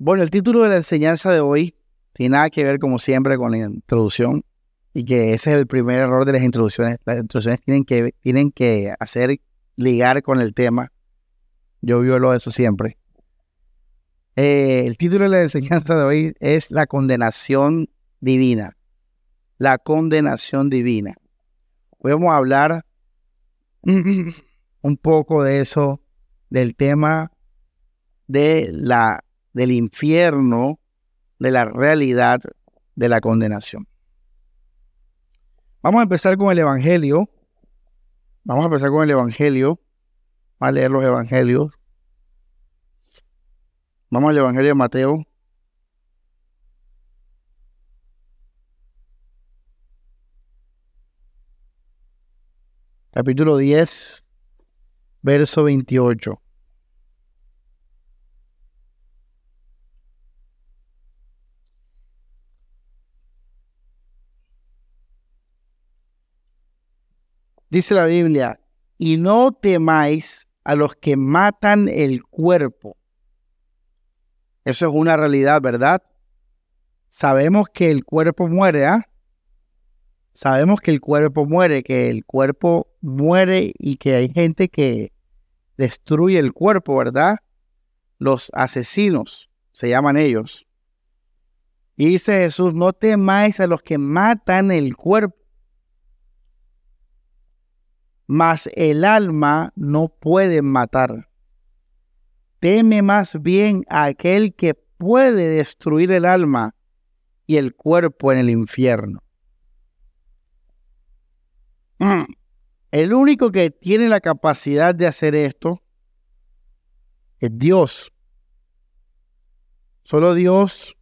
Bueno, el título de la enseñanza de hoy tiene nada que ver, como siempre, con la introducción y que ese es el primer error de las introducciones. Las introducciones tienen que, tienen que hacer ligar con el tema. Yo violo eso siempre. Eh, el título de la enseñanza de hoy es la condenación divina. La condenación divina. Hoy vamos a hablar un poco de eso, del tema de la del infierno, de la realidad de la condenación. Vamos a empezar con el Evangelio. Vamos a empezar con el Evangelio. Vamos a leer los Evangelios. Vamos al Evangelio de Mateo. Capítulo 10, verso 28. Dice la Biblia, y no temáis a los que matan el cuerpo. Eso es una realidad, ¿verdad? Sabemos que el cuerpo muere, ¿ah? Sabemos que el cuerpo muere, que el cuerpo muere y que hay gente que destruye el cuerpo, ¿verdad? Los asesinos, se llaman ellos. Y dice Jesús, no temáis a los que matan el cuerpo mas el alma no puede matar. Teme más bien a aquel que puede destruir el alma y el cuerpo en el infierno. El único que tiene la capacidad de hacer esto es Dios. Solo Dios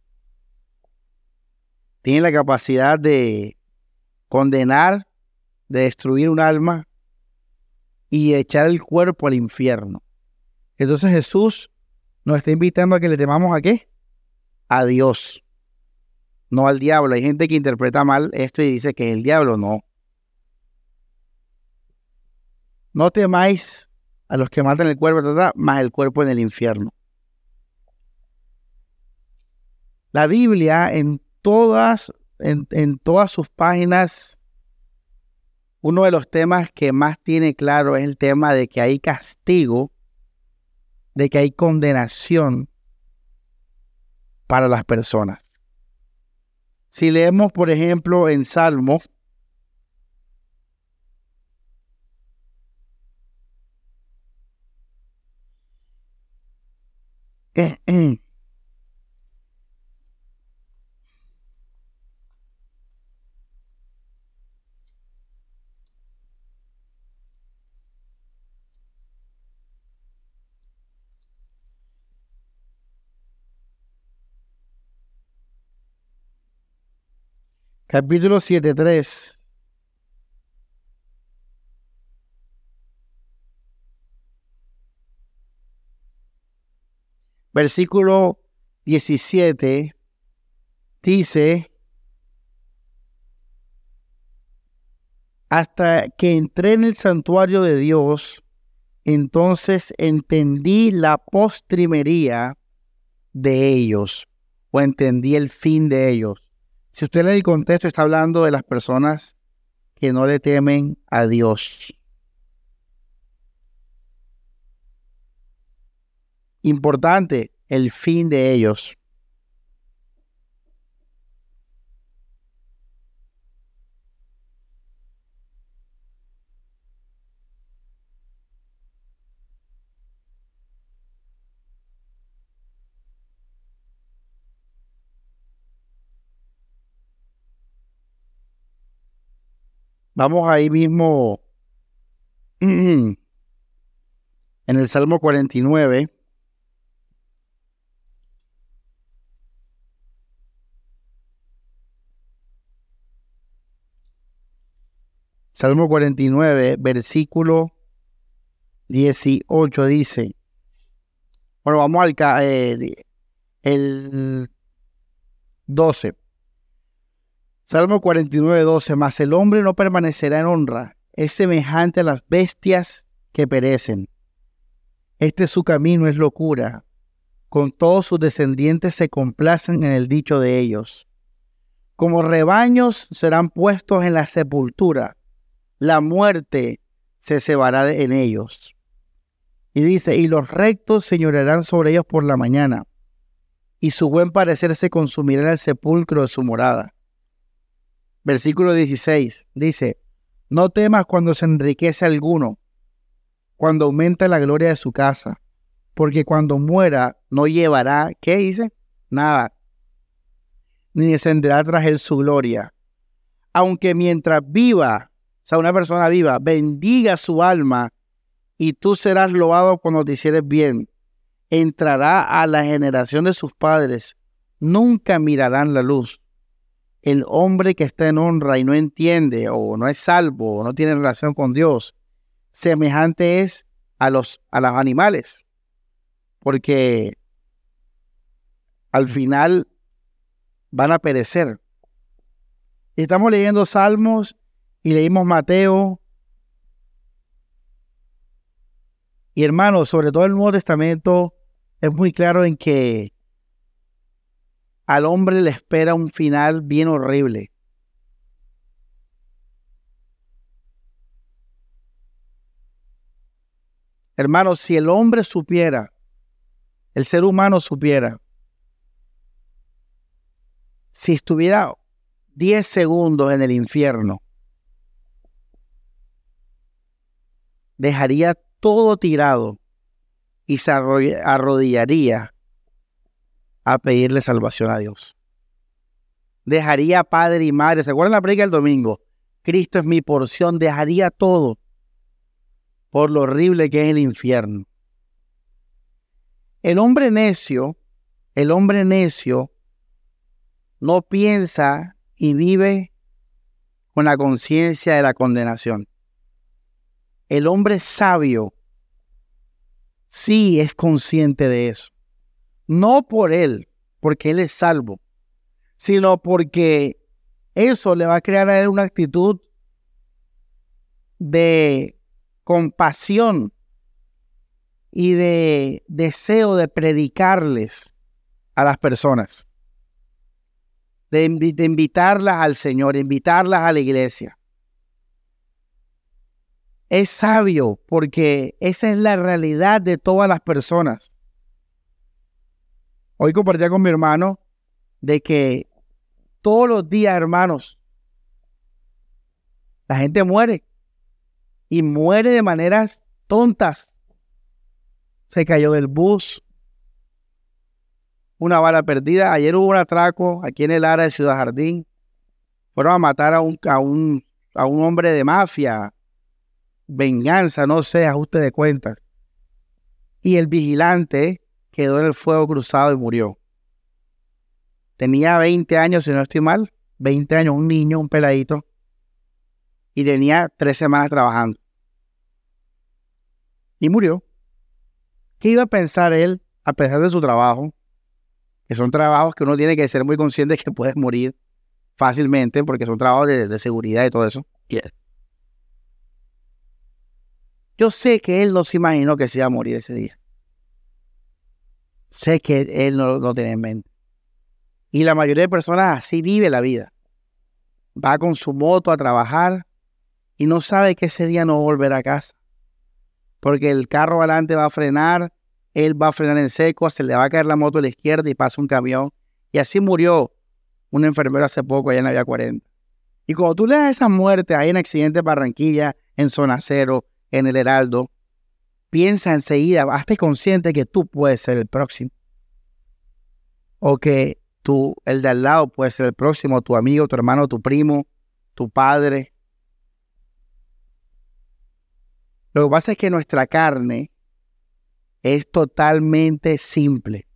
tiene la capacidad de condenar, de destruir un alma y echar el cuerpo al infierno. Entonces Jesús nos está invitando a que le temamos a qué? A Dios, no al diablo. Hay gente que interpreta mal esto y dice que es el diablo, no. No temáis a los que matan el cuerpo, más el cuerpo en el infierno. La Biblia en todas, en, en todas sus páginas uno de los temas que más tiene claro es el tema de que hay castigo, de que hay condenación para las personas. Si leemos, por ejemplo, en Salmo, capítulo 7.3. Versículo 17 dice, hasta que entré en el santuario de Dios, entonces entendí la postrimería de ellos, o entendí el fin de ellos. Si usted lee el contexto, está hablando de las personas que no le temen a Dios. Importante, el fin de ellos. Vamos ahí mismo en el Salmo 49. Salmo 49, versículo 18 dice, bueno, vamos al eh, el 12. Salmo 49, 12, mas el hombre no permanecerá en honra, es semejante a las bestias que perecen. Este su camino es locura, con todos sus descendientes se complacen en el dicho de ellos. Como rebaños serán puestos en la sepultura, la muerte se cebará en ellos. Y dice, y los rectos señorearán sobre ellos por la mañana, y su buen parecer se consumirá en el sepulcro de su morada. Versículo 16 dice, no temas cuando se enriquece alguno, cuando aumenta la gloria de su casa, porque cuando muera no llevará, ¿qué dice? Nada, ni descenderá tras él su gloria. Aunque mientras viva, o sea, una persona viva, bendiga su alma, y tú serás loado cuando te hicieres bien. Entrará a la generación de sus padres, nunca mirarán la luz. El hombre que está en honra y no entiende, o no es salvo, o no tiene relación con Dios, semejante es a los, a los animales porque al final van a perecer. Estamos leyendo Salmos y leímos Mateo. Y hermanos, sobre todo el Nuevo Testamento, es muy claro en que al hombre le espera un final bien horrible. Hermanos, si el hombre supiera el ser humano supiera, si estuviera 10 segundos en el infierno, dejaría todo tirado y se arrodillaría a pedirle salvación a Dios. Dejaría padre y madre, ¿se acuerdan la predica del domingo? Cristo es mi porción, dejaría todo por lo horrible que es el infierno. El hombre necio, el hombre necio no piensa y vive con la conciencia de la condenación. El hombre sabio sí es consciente de eso. No por él, porque él es salvo, sino porque eso le va a crear a él una actitud de compasión y de deseo de predicarles a las personas, de, invitarlas al Señor, invitarlas a la iglesia. Es sabio porque esa es la realidad de todas las personas. Hoy compartía con mi hermano de que todos los días, hermanos, la gente muere y muere de maneras tontas se cayó del bus, una bala perdida. Ayer hubo un atraco aquí en el área de Ciudad Jardín. Fueron a matar a un, a un, a un hombre de mafia, venganza, no sé, ajuste de cuentas. Y el vigilante quedó en el fuego cruzado y murió. Tenía 20 años, si no estoy mal, 20 años, un niño, un peladito, y tenía tres semanas trabajando. Y murió. ¿Qué iba a pensar él a pesar de su trabajo? Que son trabajos que uno tiene que ser muy consciente de que puedes morir fácilmente porque son trabajos de, seguridad y todo eso. Yo sé que él no se imaginó que se iba a morir ese día. Sé que él no lo tiene en mente. Y la mayoría de personas así vive la vida. Va con su moto a trabajar y no sabe que ese día no volverá a casa porque el carro adelante va a frenar, él va a frenar en seco, se le va a caer la moto a la izquierda y pasa un camión. Y así murió un enfermero hace poco allá en la vía 40. Y cuando tú leas esa muerte ahí en accidente de Barranquilla, en Zona Cero, en el Heraldo, piensa enseguida, hazte consciente que tú puedes ser el próximo. O que tú, el de al lado, puede ser el próximo, tu amigo, tu hermano, tu primo, tu padre, Lo que pasa es que nuestra carne es totalmente simple.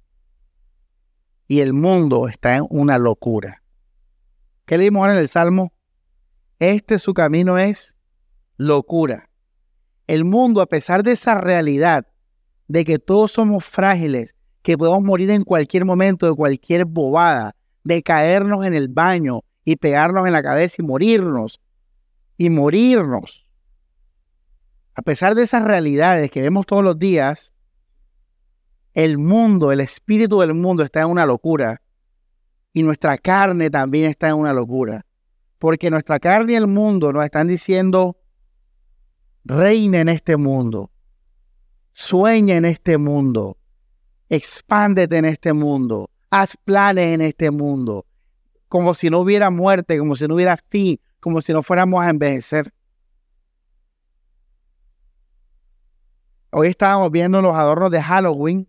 Y el mundo está en una locura. ¿Qué leímos ahora en el Salmo? Este su camino es locura. El mundo, a pesar de esa realidad de que todos somos frágiles, que podemos morir en cualquier momento de cualquier bobada, de caernos en el baño y pegarnos en la cabeza y morirnos, y morirnos a pesar de esas realidades que vemos todos los días, el mundo, el espíritu del mundo está en una locura y nuestra carne también está en una locura. Porque nuestra carne y el mundo nos están diciendo, reina en este mundo, sueña en este mundo, expándete en este mundo, haz planes en este mundo, como si no hubiera muerte, como si no hubiera fin, como si no fuéramos a envejecer. Hoy estábamos viendo los adornos de Halloween.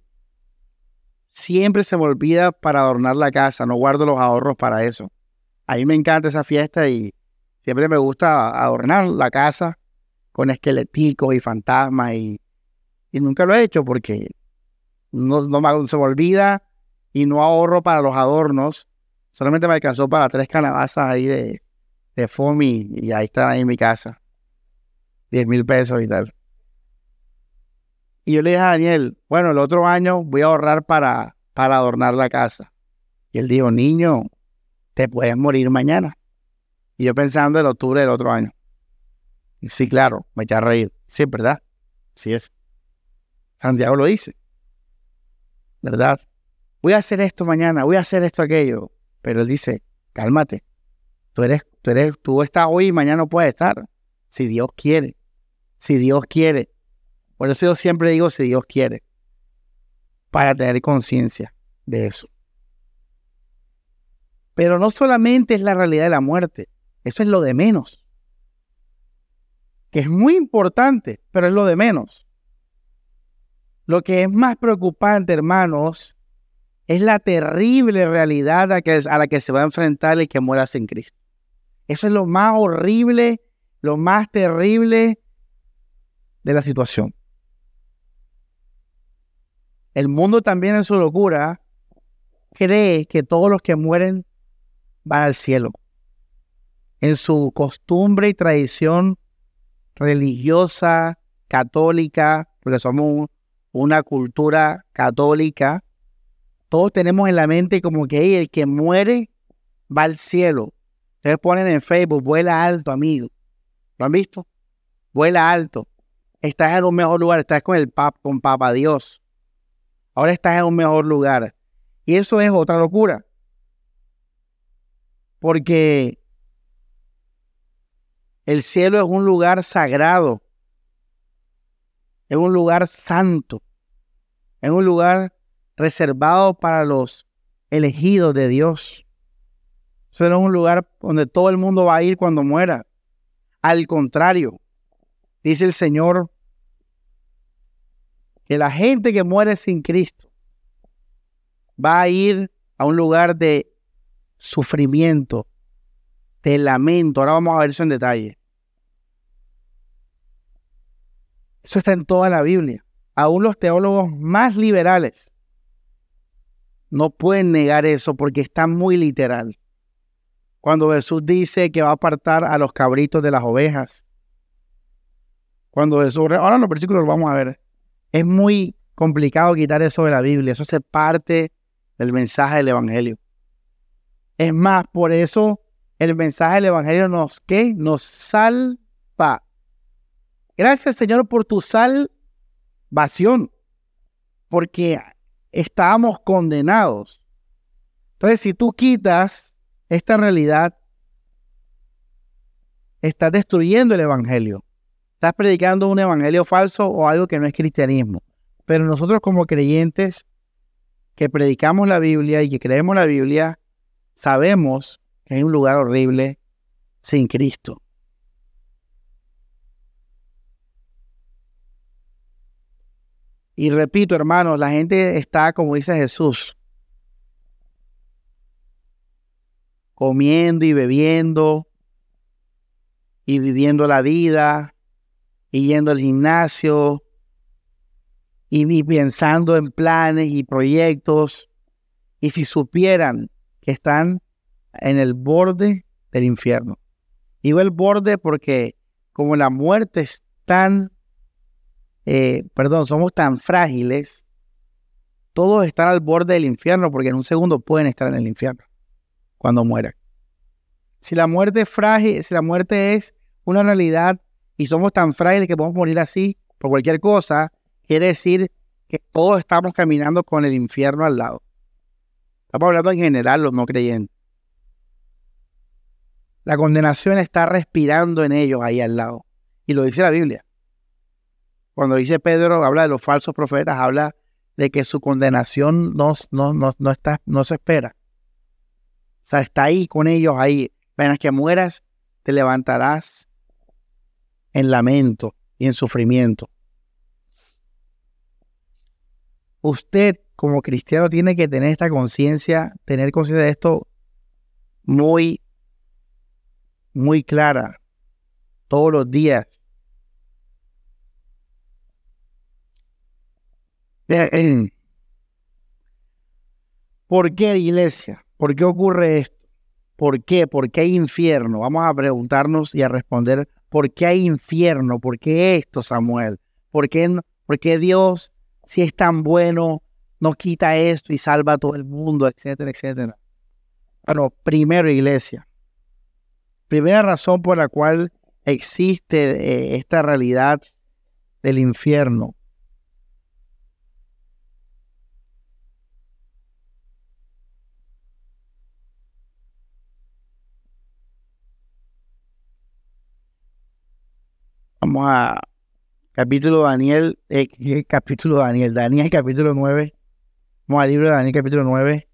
Siempre se me olvida para adornar la casa, no guardo los ahorros para eso. A mí me encanta esa fiesta y siempre me gusta adornar la casa con esqueleticos y fantasmas y, nunca lo he hecho porque no, no se me olvida y no ahorro para los adornos. Solamente me alcanzó para tres calabazas ahí de, de FOMI y ahí está en mi casa. 10 mil pesos y tal. Y yo le dije a Daniel, bueno, el otro año voy a ahorrar para, para adornar la casa. Y él dijo, niño, te puedes morir mañana. Y yo pensando en octubre del otro año. Sí, claro, me eché a reír. Sí, ¿verdad? Sí es. Santiago lo dice. ¿Verdad? Voy a hacer esto mañana, voy a hacer esto aquello. Pero él dice, cálmate. Tú eres, tú eres, tú estás hoy y mañana no puedes estar. Si Dios quiere. Si Dios quiere. Por eso yo siempre digo si Dios quiere. Para tener conciencia de eso. Pero no solamente es la realidad de la muerte. Eso es lo de menos. Que es muy importante, pero es lo de menos. Lo que es más preocupante, hermanos, es la terrible realidad a, la que se va a enfrentar el que muera sin Cristo. Eso es lo más horrible, lo más terrible de la situación. El mundo también en su locura cree que todos los que mueren van al cielo. En su costumbre y tradición religiosa, católica, porque somos una cultura católica, todos tenemos en la mente como que el que muere va al cielo. Ustedes ponen en Facebook, vuela alto, amigo. ¿Lo han visto? Vuela alto. Estás en un mejor lugar, estás con el pap, con Papa Dios. Ahora estás en un mejor lugar. Y eso es otra locura. Porque el cielo es un lugar sagrado. Es un lugar santo. Es un lugar reservado para los elegidos de Dios. Eso no es un lugar donde todo el mundo va a ir cuando muera. Al contrario, dice el Señor que la gente que muere sin Cristo va a ir a un lugar de sufrimiento, de lamento. Ahora vamos a ver eso en detalle. Eso está en toda la Biblia. Aún los teólogos más liberales no pueden negar eso porque está muy literal. Cuando Jesús dice que va a apartar a los cabritos de las ovejas. Cuando Jesús, ahora los versículos los vamos a ver. Es muy complicado quitar eso de la Biblia. Eso hace parte del mensaje del Evangelio. Es más, por eso el mensaje del Evangelio nos, ¿qué? Nos salva. Gracias, Señor, por tu salvación. Porque estábamos condenados. Entonces, si tú quitas esta realidad, estás destruyendo el Evangelio. Estás predicando un Evangelio falso o algo que no es cristianismo. Pero nosotros como creyentes que predicamos la Biblia y que creemos la Biblia, sabemos hay un lugar horrible sin Cristo. Y repito, hermanos, la gente está, como dice Jesús, comiendo y bebiendo y viviendo la vida y yendo al gimnasio y, pensando en planes y proyectos. Y si supieran que están en el borde del infierno. Digo el borde porque como la muerte es tan eh, perdón, somos tan frágiles, todos están al borde del infierno porque en un segundo pueden estar en el infierno cuando mueran. Si la muerte es frágil, si la muerte es una realidad y somos tan frágiles que podemos morir así por cualquier cosa, quiere decir que todos estamos caminando con el infierno al lado. Estamos hablando en general los no creyentes. La condenación está respirando en ellos ahí al lado. Y lo dice la Biblia. Cuando dice Pedro, habla de los falsos profetas, habla de que su condenación no, no, no, está, no se espera. O sea, está ahí con ellos ahí. Apenas que mueras, te levantarás en lamento y en sufrimiento. Usted como cristiano tiene que tener esta conciencia, tener conciencia de esto muy, muy clara todos los días. ¿Por qué, iglesia? ¿Por qué ocurre esto? ¿Por qué? ¿Por qué hay infierno? Vamos a preguntarnos y a responder, ¿por qué hay infierno? ¿Por qué esto, Samuel? ¿Por qué, por qué Dios, si es tan bueno, nos quita esto y salva a todo el mundo, etcétera, etcétera? Bueno, primero, iglesia. Primera razón por la cual existe eh, esta realidad del infierno Vamos a capítulo Daniel, eh, capítulo Daniel, Daniel capítulo 9. Vamos al libro de Daniel capítulo 9.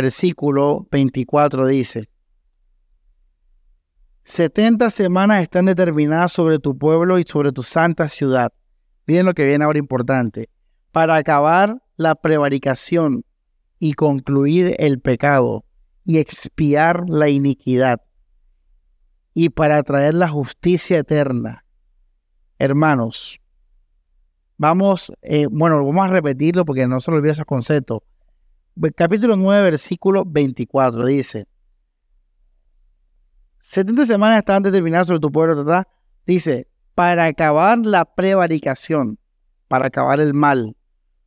Versículo 24 dice, 70 semanas están determinadas sobre tu pueblo y sobre tu santa ciudad. Miren lo que viene ahora importante. Para acabar la prevaricación y concluir el pecado y expiar la iniquidad y para traer la justicia eterna. Hermanos, vamos, eh, bueno, vamos a repetirlo porque no se lo olvide esos conceptos. Capítulo 9, versículo 24 dice, 70 semanas están determinadas sobre tu pueblo, ¿verdad? Dice, para acabar la prevaricación, para acabar el mal,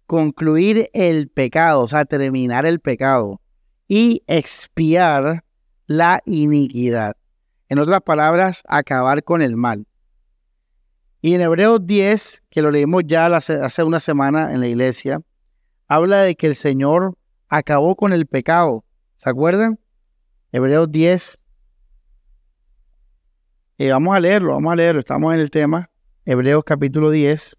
concluir el pecado, o sea, terminar el pecado y expiar la iniquidad. En otras palabras, acabar con el mal. Y en Hebreos 10, que lo leímos ya hace una semana en la iglesia, habla de que el Señor acabó con el pecado. ¿Se acuerdan? Hebreos 10. Eh, vamos a leerlo, vamos a leerlo. Estamos en el tema. Hebreos capítulo 10.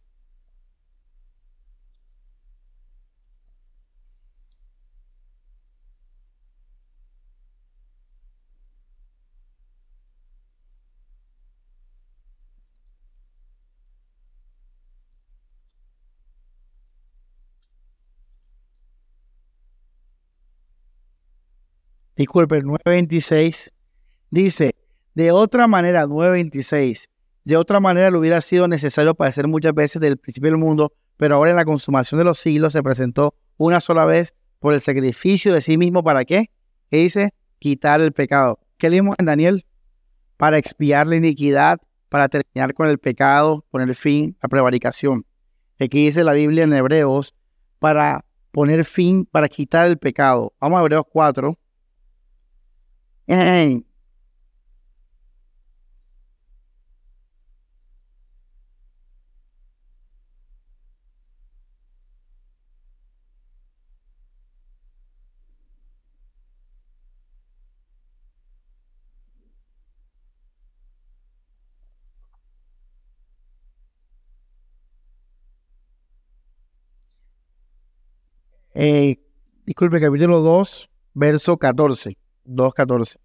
Disculpe, 926, dice, de otra manera, 926, de otra manera le hubiera sido necesario padecer muchas veces del principio del mundo, pero ahora en la consumación de los siglos se presentó una sola vez por el sacrificio de sí mismo, ¿para qué? ¿Qué dice? Quitar el pecado. ¿Qué leímos en Daniel? Para expiar la iniquidad, para terminar con el pecado, poner fin a prevaricación. Aquí dice la Biblia en Hebreos, para poner fin, para quitar el pecado. Vamos a Hebreos 4, eh, disculpe, capítulo 2, verso 14. 2.14.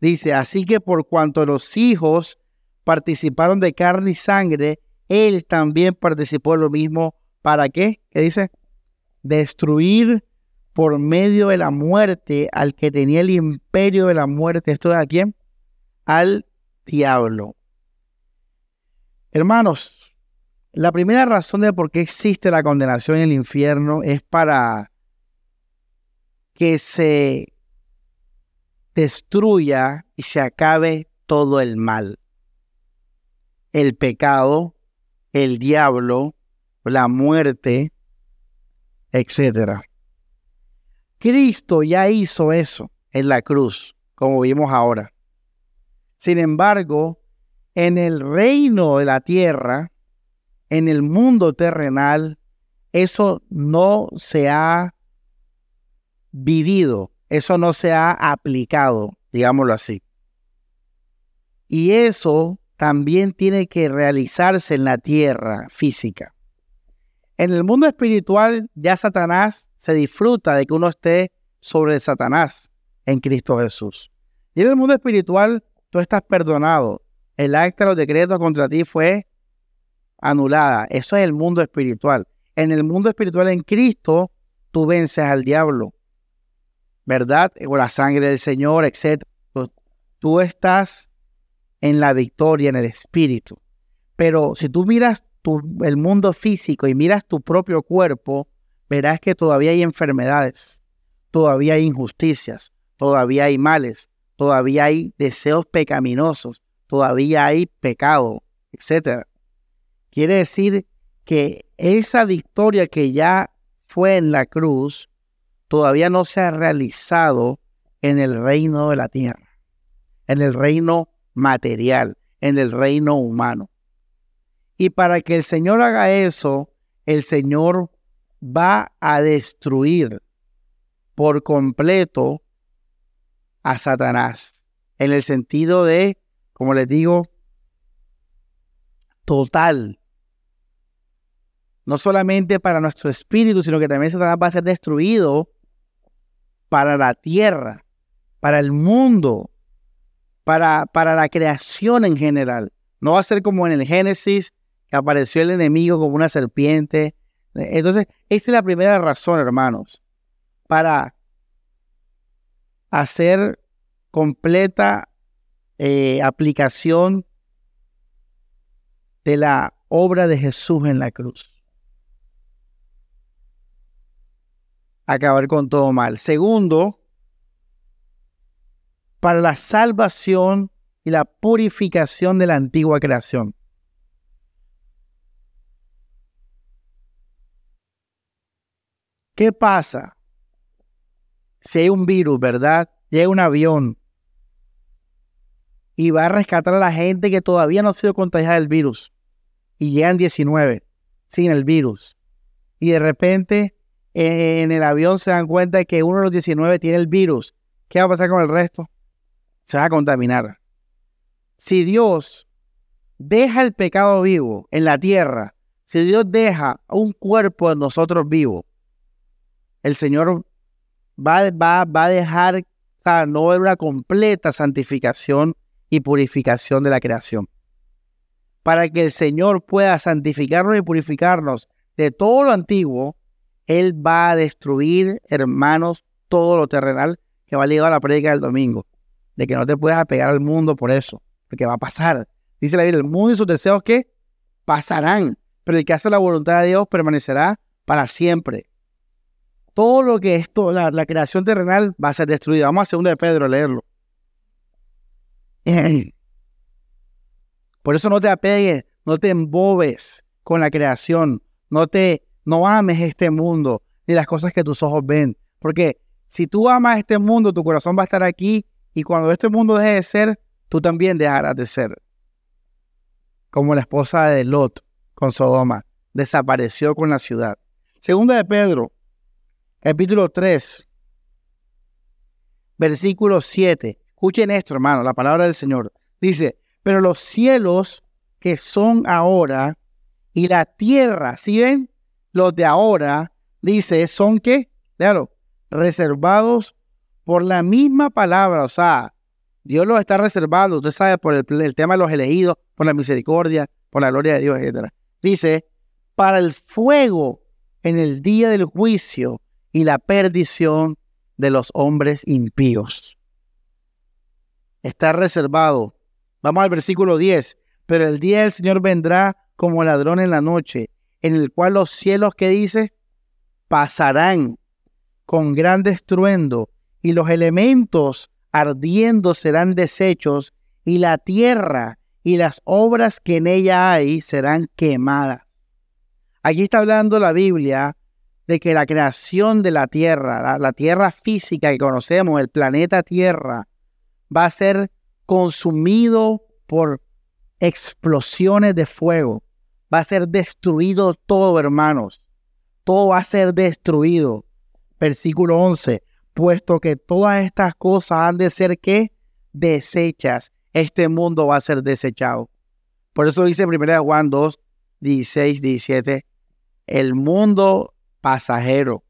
Dice, así que por cuanto los hijos participaron de carne y sangre, él también participó de lo mismo. ¿Para qué? ¿Qué dice? Destruir por medio de la muerte al que tenía el imperio de la muerte. ¿Esto es a quién? Al diablo. Hermanos, la primera razón de por qué existe la condenación en el infierno es para que se destruya y se acabe todo el mal. El pecado, el diablo, la muerte, etc. Cristo ya hizo eso en la cruz, como vimos ahora. Sin embargo, en el reino de la tierra, en el mundo terrenal, eso no se ha vivido, eso no se ha aplicado, digámoslo así. Y eso también tiene que realizarse en la tierra física. En el mundo espiritual ya Satanás se disfruta de que uno esté sobre Satanás en Cristo Jesús. Y en el mundo espiritual tú estás perdonado. El acta de los decretos contra ti fue anulada. Eso es el mundo espiritual. En el mundo espiritual en Cristo tú vences al diablo. ¿Verdad? Con la sangre del Señor, etc. Tú estás en la victoria, en el espíritu. Pero si tú miras el mundo físico y miras tu propio cuerpo, verás que todavía hay enfermedades, todavía hay injusticias, todavía hay males, todavía hay deseos pecaminosos, todavía hay pecado, etc. Quiere decir que esa victoria que ya fue en la cruz todavía no se ha realizado en el reino de la tierra, en el reino material, en el reino humano. Y para que el Señor haga eso, el Señor va a destruir por completo a Satanás. En el sentido de, como les digo, total. No solamente para nuestro espíritu, sino que también Satanás va a ser destruido para la tierra, para el mundo, para, para la creación en general. No va a ser como en el Génesis, que apareció el enemigo como una serpiente. Entonces, esa es la primera razón, hermanos, para hacer completa eh, aplicación de la obra de Jesús en la cruz. Acabar con todo mal. Segundo, para la salvación y la purificación de la antigua creación. ¿Qué pasa si hay un virus, verdad? Llega un avión y va a rescatar a la gente que todavía no ha sido contagiada del virus y llegan 19 sin el virus. Y de repente en el avión se dan cuenta de que uno de los 19 tiene el virus. ¿Qué va a pasar con el resto? se va a contaminar. Si Dios deja el pecado vivo en la tierra, si Dios deja un cuerpo de nosotros vivo, el Señor va, va, va a dejar, o no ver una completa santificación y purificación de la creación. Para que el Señor pueda santificarnos y purificarnos de todo lo antiguo, Él va a destruir, hermanos, todo lo terrenal que va llegar a la prédica del domingo de que no te puedas apegar al mundo por eso, porque va a pasar. Dice la Biblia, el mundo y sus deseos que pasarán, pero el que hace la voluntad de Dios permanecerá para siempre. Todo lo que esto, la, la creación terrenal va a ser destruida. Vamos a segunda de Pedro a leerlo. Por eso no te apegues, no te embobes con la creación, no te no ames este mundo ni las cosas que tus ojos ven, porque si tú amas este mundo, tu corazón va a estar aquí y cuando este mundo deje de ser, tú también dejarás de ser. Como la esposa de Lot con Sodoma, desapareció con la ciudad. Segunda de Pedro, capítulo 3, versículo 7. Escuchen esto, hermano, la palabra del Señor. Dice, pero los cielos que son ahora y la tierra, ¿sí ven? Los de ahora, dice, son que, léalo, reservados por la misma palabra, o sea, Dios los está reservando, usted sabe, por el, tema de los elegidos, por la misericordia, por la gloria de Dios, etc. Dice, para el fuego en el día del juicio y la perdición de los hombres impíos. Está reservado. Vamos al versículo 10. Pero el día del Señor vendrá como ladrón en la noche, en el cual los cielos que dice pasarán con gran estruendo y los elementos ardiendo serán deshechos, y la tierra y las obras que en ella hay serán quemadas. Aquí está hablando la Biblia de que la creación de la tierra, la, tierra física que conocemos, el planeta Tierra, va a ser consumido por explosiones de fuego. Va a ser destruido todo, hermanos. Todo va a ser destruido. Versículo 11. Puesto que todas estas cosas han de ser que desechas. Este mundo va a ser desechado. Por eso dice 1 Juan 2, 16, 17. El mundo pasajero.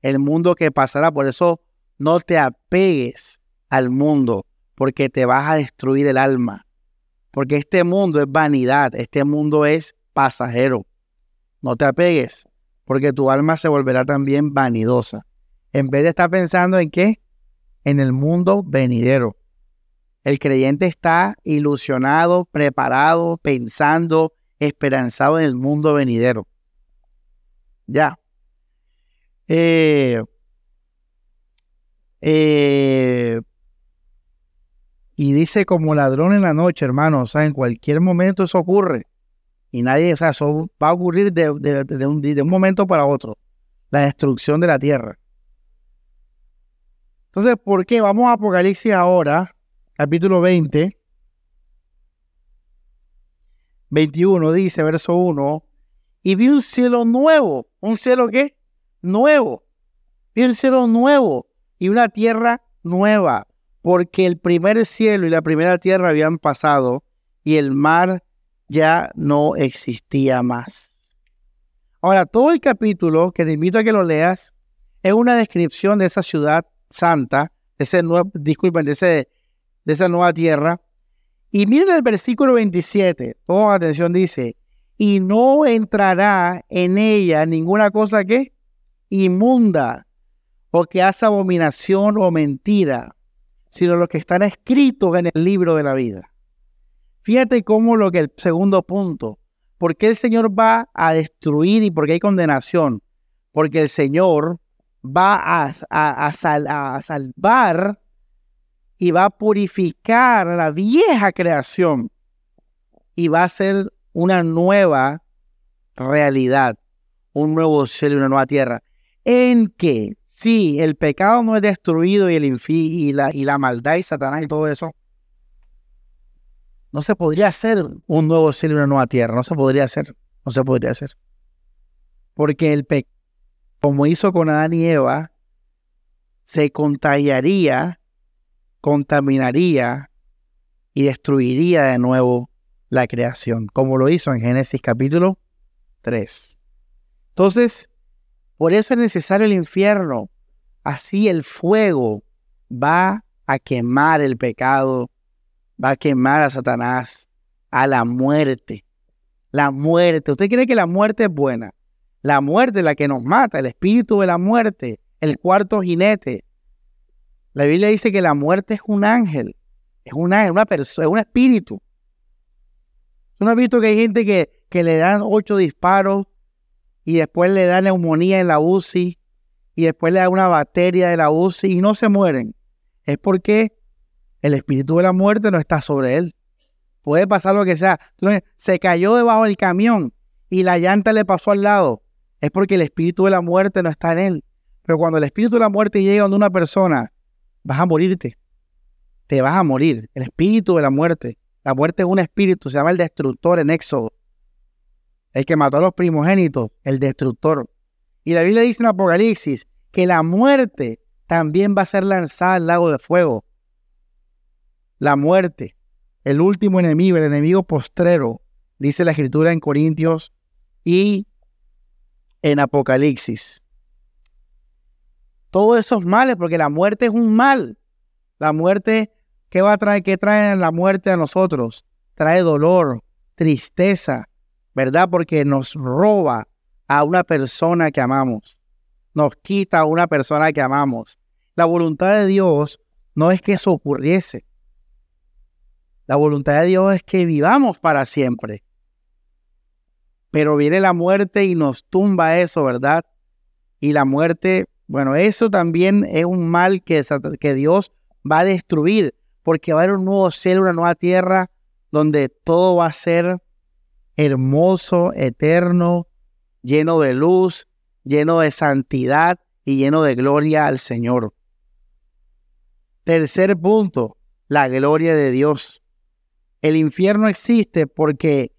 El mundo que pasará. Por eso no te apegues al mundo. Porque te vas a destruir el alma. Porque este mundo es vanidad, este mundo es pasajero. No te apegues, porque tu alma se volverá también vanidosa. En vez de estar pensando en qué? En el mundo venidero. El creyente está ilusionado, preparado, pensando, esperanzado en el mundo venidero. Ya. Eh, eh, y dice como ladrón en la noche, hermano, o sea, en cualquier momento eso ocurre. Y nadie, o sea, eso va a ocurrir de, un, de un momento para otro. La destrucción de la tierra. Entonces, ¿por qué? Vamos a Apocalipsis ahora, capítulo 20. 21 dice, verso 1, y vi un cielo nuevo. ¿Un cielo qué? Nuevo. Vi un cielo nuevo y una tierra nueva porque el primer cielo y la primera tierra habían pasado y el mar ya no existía más. Ahora, todo el capítulo, que te invito a que lo leas, es una descripción de esa ciudad santa, de ese nuevo, de, ese, de esa nueva tierra. Y miren el versículo 27, toda atención dice, y no entrará en ella ninguna cosa que inmunda o que hace abominación o mentira sino los que están escritos en el libro de la vida. Fíjate cómo lo que el segundo punto, ¿por qué el Señor va a destruir y por qué hay condenación? Porque el Señor va a, a, salvar y va a purificar la vieja creación y va a ser una nueva realidad, un nuevo cielo y una nueva tierra, en que si el pecado no es destruido y, el y, la, y la maldad y Satanás y todo eso, no se podría hacer un nuevo cielo y una nueva tierra. No se podría hacer. No se podría hacer. Porque el pecado, como hizo con Adán y Eva, se contagiaría, contaminaría y destruiría de nuevo la creación, como lo hizo en Génesis capítulo 3. Entonces, por eso es necesario el infierno, Así el fuego va a quemar el pecado, va a quemar a Satanás, a la muerte. La muerte. ¿Usted cree que la muerte es buena? La muerte es la que nos mata, el espíritu de la muerte, el cuarto jinete. La Biblia dice que la muerte es un ángel, es un ángel, una persona, es un espíritu. ¿No has visto que hay gente que le dan ocho disparos y después le da neumonía en la UCI y después le da una batería de la UCI y no se mueren, es porque el espíritu de la muerte no está sobre él. Puede pasar lo que sea. se cayó debajo del camión y la llanta le pasó al lado. Es porque el espíritu de la muerte no está en él. Pero cuando el espíritu de la muerte llega a una persona, vas a morirte. Te vas a morir. El espíritu de la muerte. La muerte es un espíritu, se llama el destructor en Éxodo. El que mató a los primogénitos, el destructor. Y la Biblia dice en Apocalipsis que la muerte también va a ser lanzada al lago de fuego. La muerte, el último enemigo, el enemigo postrero, dice la escritura en Corintios y en Apocalipsis. Todo eso es mal porque la muerte es un mal. La muerte, ¿qué va a traer? ¿Qué trae la muerte a nosotros? Trae dolor, tristeza, ¿verdad? Porque nos roba a una persona que amamos. Nos quita a una persona que amamos. La voluntad de Dios no es que eso ocurriese. La voluntad de Dios es que vivamos para siempre. Pero viene la muerte y nos tumba eso, ¿verdad? Y la muerte, bueno, eso también es un mal que, que Dios va a destruir, porque va a haber un nuevo cielo, una nueva tierra, donde todo va a ser hermoso, eterno, lleno de luz, lleno de santidad y lleno de gloria al Señor. Tercer punto, la gloria de Dios. El infierno existe porque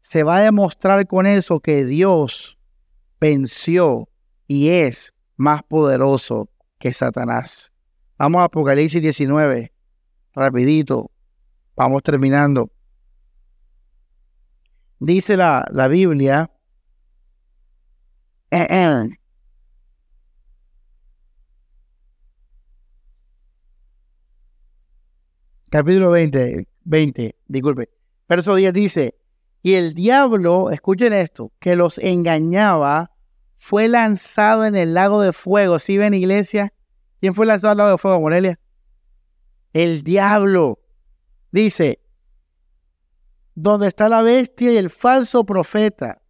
se va a demostrar con eso que Dios venció y es más poderoso que Satanás. Vamos a Apocalipsis 19, rapidito, vamos terminando. Dice la, la Biblia, eh, eh, capítulo 20, 20, disculpe. Verso 10 dice, y el diablo, escuchen esto, que los engañaba, fue lanzado en el lago de fuego. ¿Sí ven, iglesia? ¿Quién fue lanzado al lago de fuego, Morelia? El diablo. Dice, donde está la bestia y el falso profeta.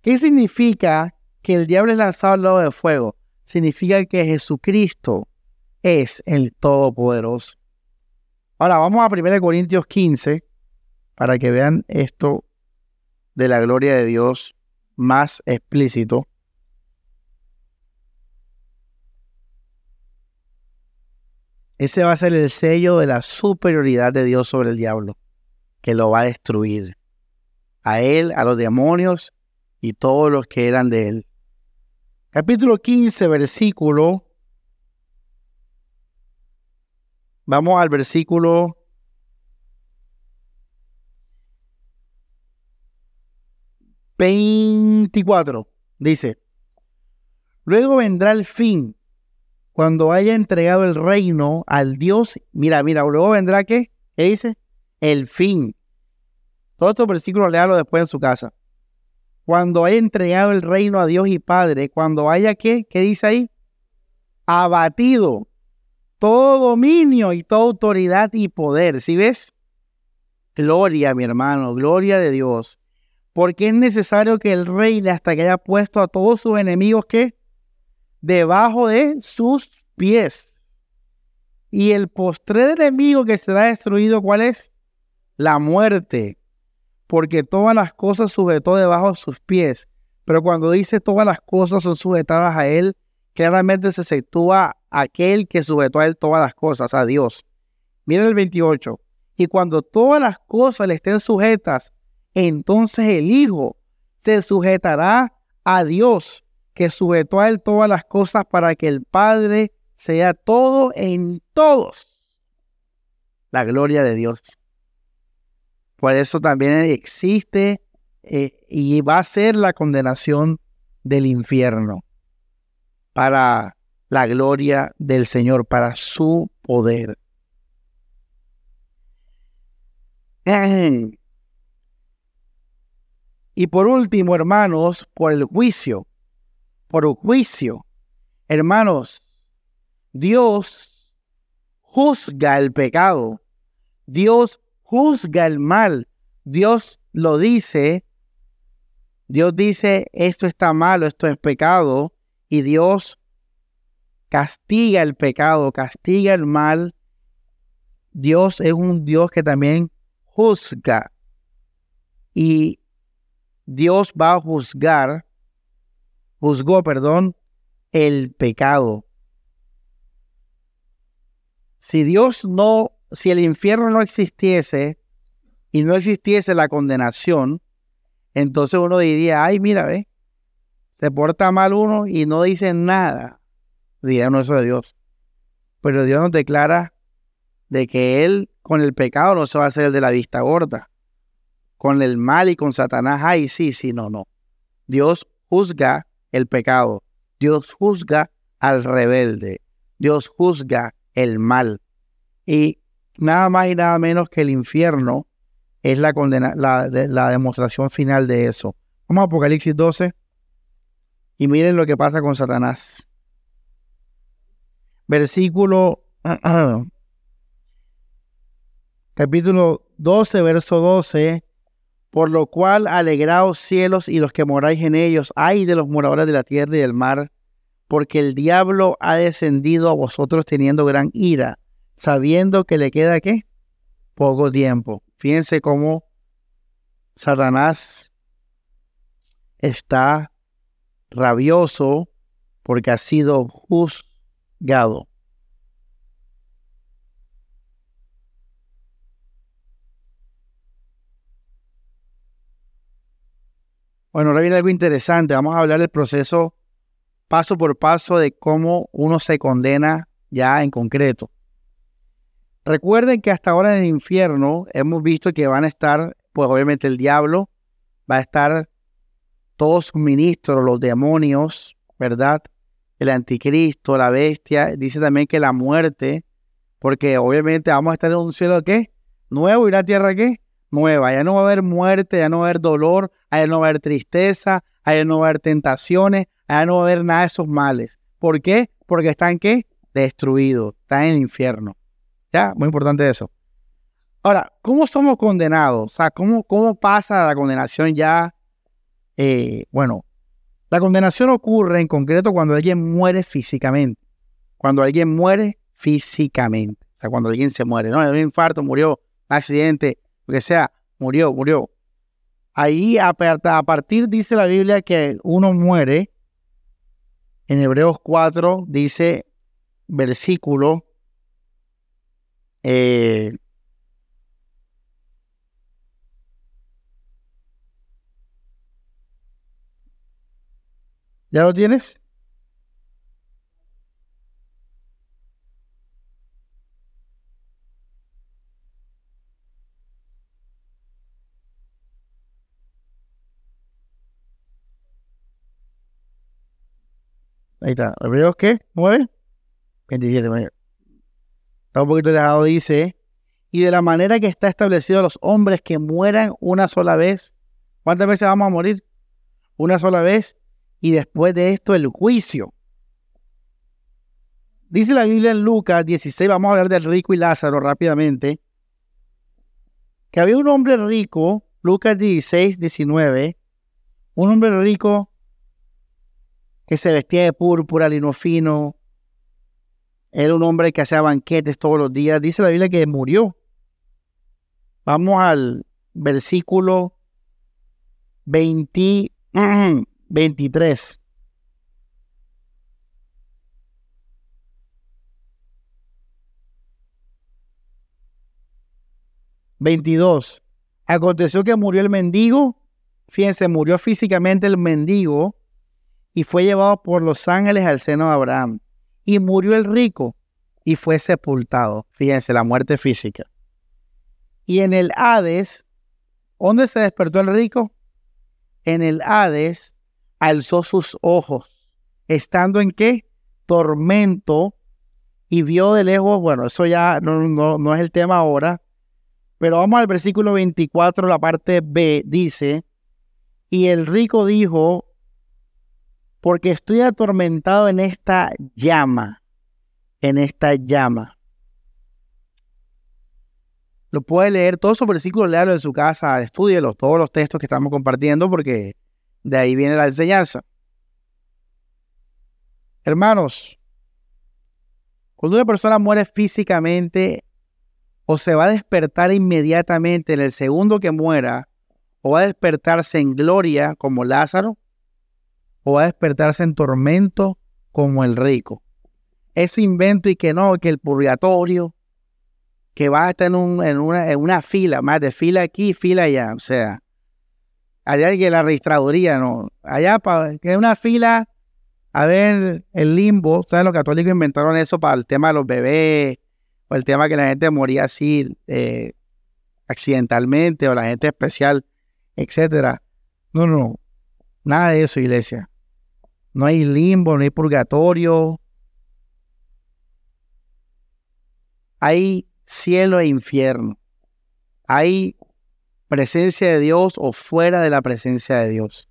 ¿Qué significa que el diablo es lanzado al lago de fuego? Significa que Jesucristo es el Todopoderoso. Ahora vamos a 1 Corintios 15 para que vean esto de la gloria de Dios más explícito. Ese va a ser el sello de la superioridad de Dios sobre el diablo, que lo va a destruir. A él, a los demonios y todos los que eran de él. Capítulo 15, versículo Vamos al versículo veinticuatro. Dice, luego vendrá el fin, cuando haya entregado el reino al Dios. Mira, mira, luego vendrá qué? ¿Qué dice? El fin. Todos estos versículos léalo después en su casa. Cuando haya entregado el reino a Dios y Padre, cuando haya qué, ¿qué dice ahí? Abatido todo dominio y toda autoridad y poder. ¿Sí ves? Gloria, mi hermano, gloria de Dios. Porque es necesario que el reine hasta que haya puesto a todos sus enemigos que debajo de sus pies. Y el postrer enemigo que será destruido, ¿cuál es? La muerte. Porque todas las cosas sujetó debajo de sus pies. Pero cuando dice todas las cosas son sujetadas a él, claramente se sitúa aquel que sujetó a él todas las cosas, a Dios. Mira el 28. Y cuando todas las cosas le estén sujetas, entonces el Hijo se sujetará a Dios, que sujetó a él todas las cosas para que el Padre sea todo en todos. La gloria de Dios. Por eso también existe eh, y va a ser la condenación del infierno para la gloria del Señor, para su poder. Y por último, hermanos, por el juicio, por el juicio, hermanos, Dios juzga el pecado, Dios juzga el mal, Dios lo dice, Dios dice, esto está malo, esto es pecado, y Dios castiga el pecado, castiga el mal. Dios es un Dios que también juzga. Y Dios va a juzgar, juzgó, perdón, el pecado. Si Dios no, si el infierno no existiese y no existiese la condenación, entonces uno diría, ay, mira, ve, se porta mal uno y no dice nada no eso de Dios. Pero Dios nos declara de que Él con el pecado no se va a hacer el de la vista gorda. Con el mal y con Satanás, ay, sí, sí, no, no. Dios juzga el pecado. Dios juzga al rebelde. Dios juzga el mal. Y nada más y nada menos que el infierno es la, condena, la, la demostración final de eso. Vamos a Apocalipsis 12 y miren lo que pasa con Satanás versículo, capítulo 12, verso 12, por lo cual alegraos cielos y los que moráis en ellos, ay de los moradores de la tierra y del mar, porque el diablo ha descendido a vosotros teniendo gran ira, sabiendo que le queda qué? Poco tiempo. Fíjense cómo Satanás está rabioso porque ha sido juzgado. Bueno, ahora viene algo interesante. Vamos a hablar del proceso paso por paso de cómo uno se condena ya en concreto. Recuerden que hasta ahora en el infierno hemos visto que van a estar, pues obviamente el diablo, va a estar todos sus ministros, los demonios, ¿verdad? El anticristo, la bestia. Dice también que la muerte, porque obviamente vamos a estar en un cielo ¿qué? Nuevo y una tierra ¿qué? Nueva. Ya no va a haber muerte, ya no va a haber dolor, allá no va a haber tristeza, allá no va a haber tentaciones, allá no va a haber nada de esos males. ¿Por qué? Porque están ¿qué? Destruidos, están en el infierno. Ya, muy importante eso. Ahora, ¿cómo somos condenados? O sea, ¿cómo, cómo pasa la condenación ya? Eh, bueno, la condenación ocurre en concreto cuando alguien muere físicamente. Cuando alguien muere físicamente. O sea, cuando alguien se muere. No, un infarto, murió, un accidente, lo que sea, murió, murió. Ahí a, partir dice la Biblia que uno muere. En Hebreos 4 dice versículo eh, ¿Ya lo tienes? Ahí está. ¿Hebreos qué? ¿9? 27. Está un poquito dejado, dice. Y de la manera que está establecido los hombres que mueran una sola vez. ¿Cuántas veces vamos a morir? Una sola vez. Y después de esto, el juicio. Dice la Biblia en Lucas 16, vamos a hablar del rico y Lázaro rápidamente, que había un hombre rico, Lucas 16, 19, un hombre rico que se vestía de púrpura, lino fino, era un hombre que hacía banquetes todos los días. Dice la Biblia que murió. Vamos al versículo 20, 23. Veintidós. Aconteció que murió el mendigo. Fíjense, murió físicamente el mendigo y fue llevado por los ángeles al seno de Abraham y murió el rico y fue sepultado. Fíjense, la muerte física. Y en el Hades, ¿dónde se despertó el rico? En el Hades alzó sus ojos, estando en qué? Tormento, y vio de lejos, bueno, eso ya no, no, no es el tema ahora, pero vamos al versículo 24, la parte B, dice, y el rico dijo, porque estoy atormentado en esta llama, en esta llama. Lo puede leer, todos esos versículos, léalo en su casa, estúdielos, todos los textos que estamos compartiendo, porque de ahí viene la enseñanza. Hermanos, cuando una persona muere físicamente, o se va a despertar inmediatamente en el segundo que muera, o va a despertarse en gloria como Lázaro, o va a despertarse en tormento como el rico. Ese invento y que no, que el purgatorio, que va a estar en, una, fila, más de fila aquí, fila allá. O sea, allá hay que la registraduría, no. Allá para que una fila a ver el limbo. ¿Sabes? Los católicos inventaron eso para el tema de los bebés, o el tema que la gente moría así eh, accidentalmente, o la gente especial, etcétera. No, no, nada de eso, iglesia. No hay limbo, no hay purgatorio. Hay cielo e infierno. Hay presencia de Dios o fuera de la presencia de Dios.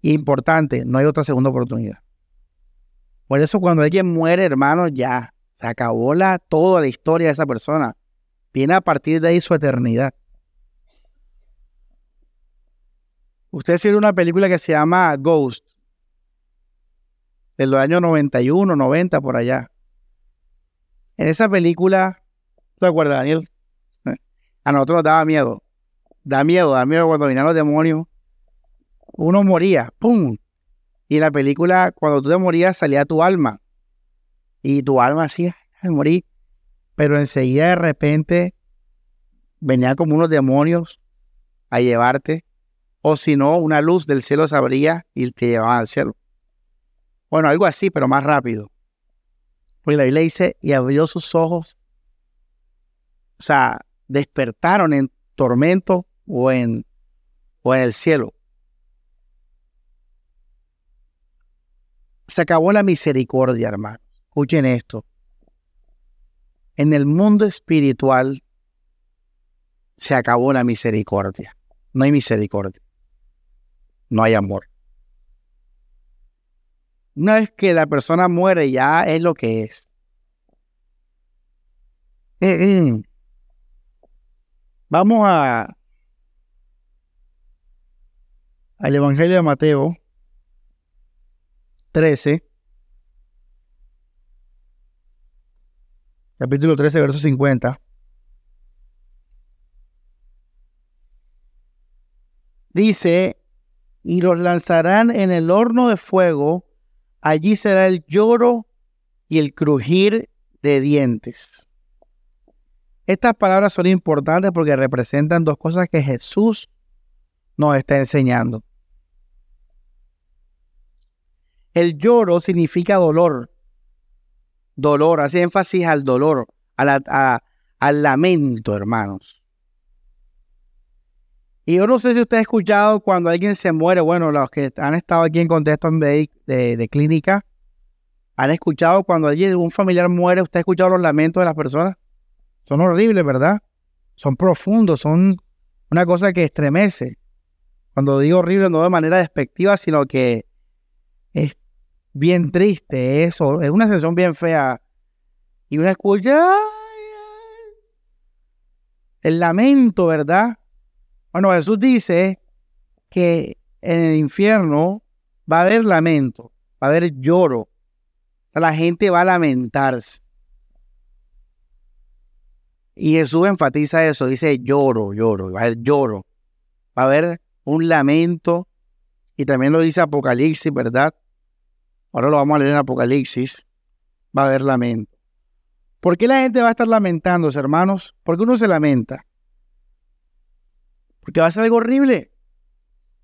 Importante, no hay otra segunda oportunidad. Por eso cuando alguien muere, hermano, ya se acabó la, toda la historia de esa persona. Viene a partir de ahí su eternidad. Usted vieron una película que se llama Ghost de los años 91, 90, por allá. En esa película, ¿te acuerdas, Daniel? A nosotros nos daba miedo. Da miedo, da miedo cuando vinieron los demonios. Uno moría, ¡pum! Y en la película, cuando tú te morías, salía tu alma. Y tu alma me morí. Pero enseguida, de repente, venían como unos demonios a llevarte o si no, una luz del cielo se abría y te llevaba al cielo. Bueno, algo así, pero más rápido. Porque la Biblia dice, y abrió sus ojos, o sea, despertaron en tormento o en, o en el cielo. Se acabó la misericordia, hermano. Escuchen esto. En el mundo espiritual se acabó la misericordia. No hay misericordia. No hay amor. Una vez que la persona muere, ya es lo que es. Eh, eh. Vamos a al Evangelio de Mateo 13, capítulo 13, verso 50. Dice, y los lanzarán en el horno de fuego, allí será el lloro y el crujir de dientes. Estas palabras son importantes porque representan dos cosas que Jesús nos está enseñando. El lloro significa dolor. Dolor, hace énfasis al dolor, al lamento, hermanos. Y yo no sé si usted ha escuchado cuando alguien se muere, bueno, los que han estado aquí en contexto de, de, clínica, han escuchado cuando alguien, un familiar muere, usted ha escuchado los lamentos de las personas. Son horribles, ¿verdad? Son profundos, son una cosa que estremece. Cuando digo horrible, no de manera despectiva, sino que es bien triste, eso, es una sensación bien fea. Y una escucha el lamento, ¿verdad? Bueno, Jesús dice que en el infierno va a haber lamento, va a haber lloro. la gente va a lamentarse. Y Jesús enfatiza eso, dice lloro, lloro, va a haber lloro, va a haber un lamento. Y también lo dice Apocalipsis, ¿verdad? Ahora lo vamos a leer en Apocalipsis. Va a haber lamento. ¿Por qué la gente va a estar lamentándose, hermanos? ¿Por qué uno se lamenta? Porque va a ser algo horrible.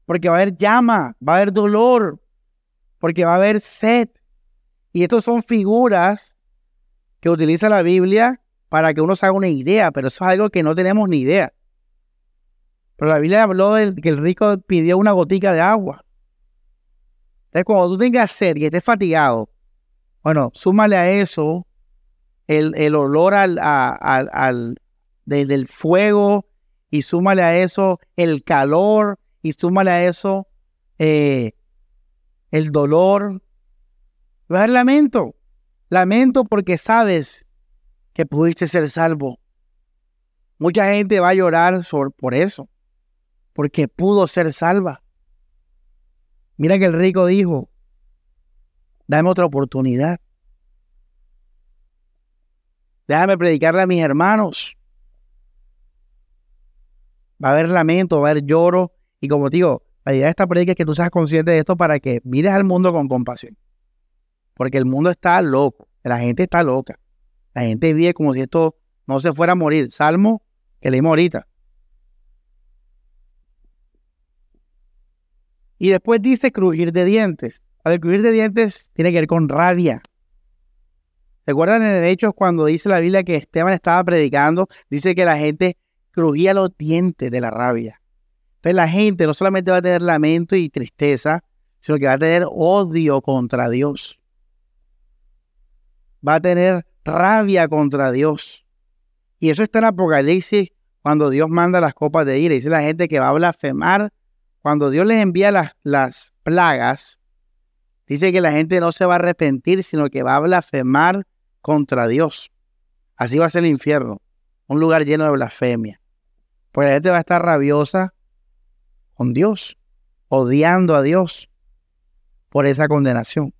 Porque va a haber llama, va a haber dolor, porque va a haber sed. Y estas son figuras que utiliza la Biblia para que uno se haga una idea, pero eso es algo que no tenemos ni idea. Pero la Biblia habló de que el rico pidió una gotica de agua. Entonces, cuando tú tengas sed y estés fatigado, bueno, súmale a eso el, el olor al, al, del fuego y súmale a eso el calor y súmale a eso eh, el dolor. Va a lamento. Lamento porque sabes que pudiste ser salvo. Mucha gente va a llorar por eso, porque pudo ser salva. Mira que el rico dijo, dame otra oportunidad. Déjame predicarle a mis hermanos va a haber lamento, va a haber lloro. Y como digo, la idea de esta predica es que tú seas consciente de esto para que mires al mundo con compasión. Porque el mundo está loco, la gente está loca. La gente vive como si esto no se fuera a morir. Salmo que leímos ahorita. Y después dice crujir de dientes. El crujir de dientes tiene que ver con rabia. ¿Se acuerdan en Hechos cuando dice la Biblia que Esteban estaba predicando? Dice que la gente crujía los dientes de la rabia. Entonces la gente no solamente va a tener lamento y tristeza, sino que va a tener odio contra Dios. Va a tener rabia contra Dios. Y eso está en Apocalipsis cuando Dios manda las copas de ira. Dice la gente que va a blasfemar. Cuando Dios les envía las, las plagas, dice que la gente no se va a arrepentir, sino que va a blasfemar contra Dios. Así va a ser el infierno, un lugar lleno de blasfemia. Pues la gente va a estar rabiosa con Dios, odiando a Dios por esa condenación.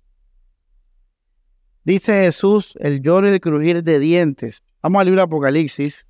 Dice Jesús, el lloro y el crujir de dientes. Vamos al libro de Apocalipsis.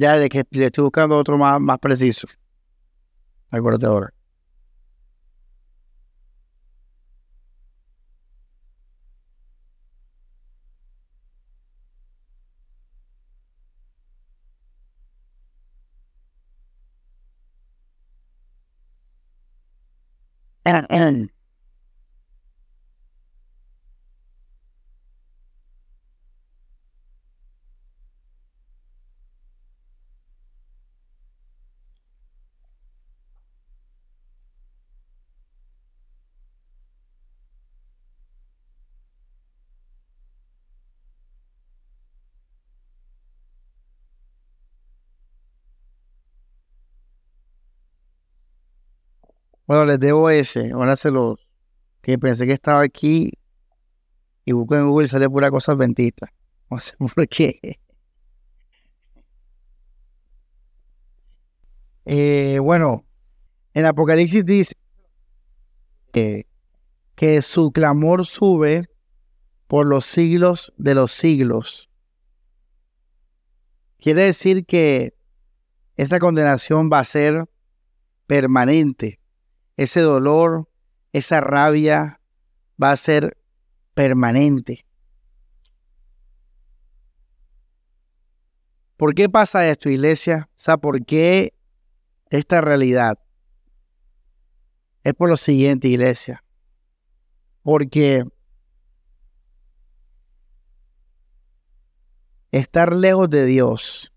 Ya de que le estoy buscando otro más, más preciso. Acuérdate ahora. Bueno, les debo ese. Ahora se lo. Que pensé que estaba aquí y busco en Google y sale pura cosa adventista. No sé por qué. Eh, bueno, en Apocalipsis dice que, que su clamor sube por los siglos de los siglos. Quiere decir que esta condenación va a ser permanente ese dolor, esa rabia va a ser permanente. ¿Por qué pasa esto, iglesia? O sea, ¿por qué esta realidad? Es por lo siguiente, iglesia. Porque estar lejos de Dios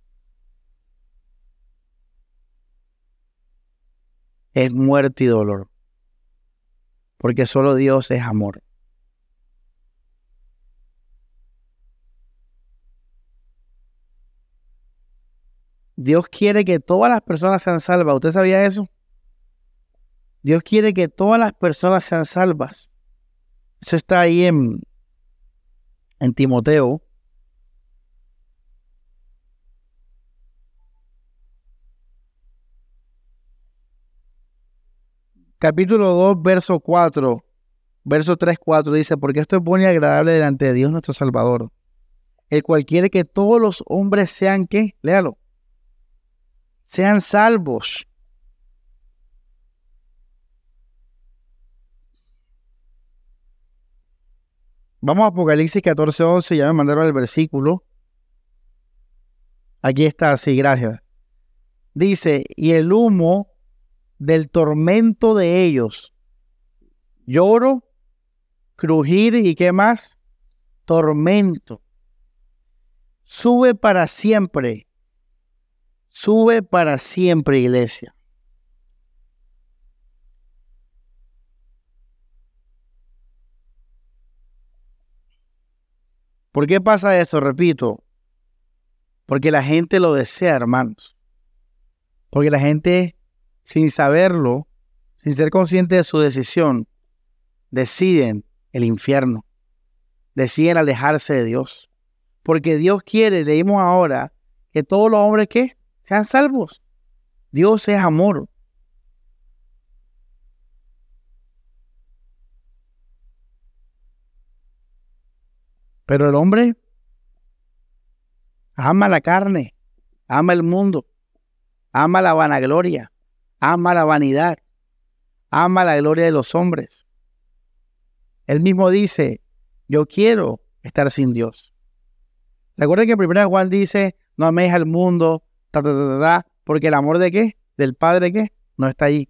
es muerte y dolor. Porque solo Dios es amor. Dios quiere que todas las personas sean salvas. ¿Usted sabía eso? Dios quiere que todas las personas sean salvas. Eso está ahí en, en Timoteo capítulo 2, verso 4, verso 3, 4 dice, porque esto es bueno y agradable delante de Dios nuestro Salvador, el cual quiere que todos los hombres sean, ¿qué? Léalo, sean salvos. Vamos a Apocalipsis 14, 11, ya me mandaron el versículo. Aquí está, sí, gracias. Dice, y el humo del tormento de ellos. Lloro, crujir y qué más? Tormento. Sube para siempre. Sube para siempre, iglesia. ¿Por qué pasa esto? Repito, porque la gente lo desea, hermanos. Porque la gente sin saberlo, sin ser consciente de su decisión, deciden el infierno, deciden alejarse de Dios. Porque Dios quiere, leímos ahora, que todos los hombres que sean salvos. Dios es amor. Pero el hombre ama la carne, ama el mundo, ama la vanagloria, ama la vanidad, ama la gloria de los hombres. Él mismo dice, yo quiero estar sin Dios. ¿Se acuerdan que en primera Juan dice, no améis al mundo, porque el amor de qué? Del Padre qué? No está ahí.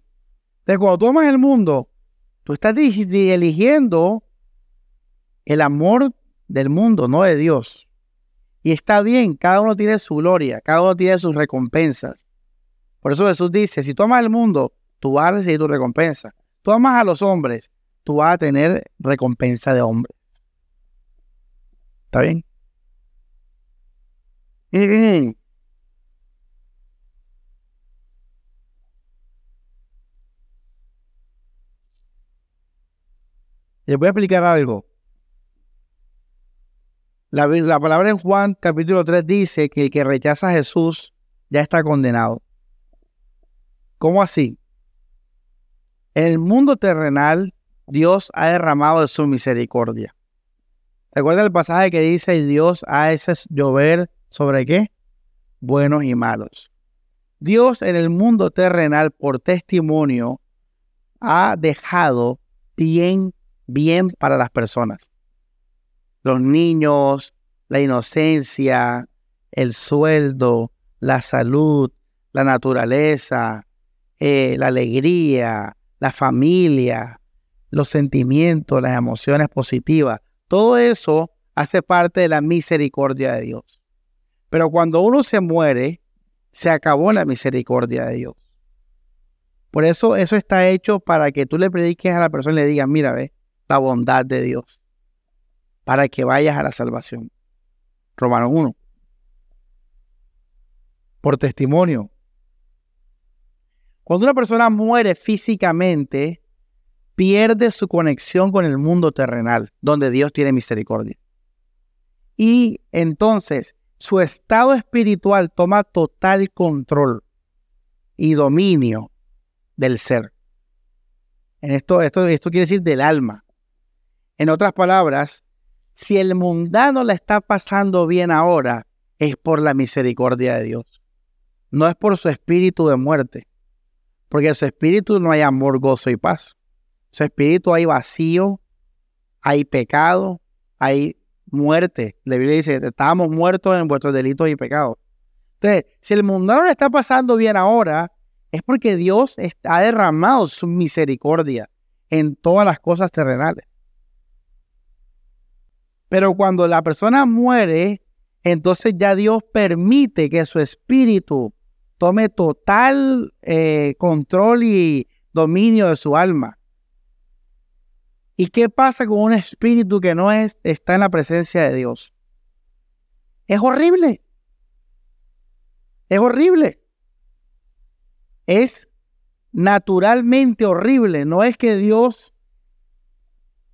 Entonces, cuando tú amas el mundo, tú estás eligiendo el amor del mundo, no de Dios. Y está bien, cada uno tiene su gloria, cada uno tiene sus recompensas. Por eso Jesús dice, si tú amas al mundo, tú vas a recibir tu recompensa. Tú amas a los hombres, tú vas a tener recompensa de hombres. ¿Está bien? Les voy a explicar algo. La, la, palabra en Juan capítulo 3 dice que el que rechaza a Jesús ya está condenado. ¿Cómo así? En el mundo terrenal, Dios ha derramado de su misericordia. ¿Se acuerda el pasaje que dice Dios ha ese llover sobre qué? buenos y malos. Dios en el mundo terrenal, por testimonio, ha dejado bien, bien para las personas. Los niños, la inocencia, el sueldo, la salud, la naturaleza, eh, la alegría, la familia, los sentimientos, las emociones positivas. Todo eso hace parte de la misericordia de Dios. Pero cuando uno se muere, se acabó la misericordia de Dios. Por eso eso está hecho para que tú le prediques a la persona y le digas, mira, ve, la bondad de Dios, para que vayas a la salvación. Romanos 1. Por testimonio. Cuando una persona muere físicamente, pierde su conexión con el mundo terrenal, donde Dios tiene misericordia. Y entonces su estado espiritual toma total control y dominio del ser. En esto, esto, esto quiere decir del alma. En otras palabras, si el mundano la está pasando bien ahora, es por la misericordia de Dios. No es por su espíritu de muerte. Porque en su espíritu no hay amor, gozo y paz. En su espíritu hay vacío, hay pecado, hay muerte. La Biblia dice, estábamos muertos en vuestros delitos y pecados. Entonces, si el mundano le está pasando bien ahora, es porque Dios ha derramado su misericordia en todas las cosas terrenales. Pero cuando la persona muere, entonces ya Dios permite que su espíritu tome total eh, control y dominio de su alma. ¿Y qué pasa con un espíritu que no es, está en la presencia de Dios? Es horrible. Es horrible. Es naturalmente horrible. No es que Dios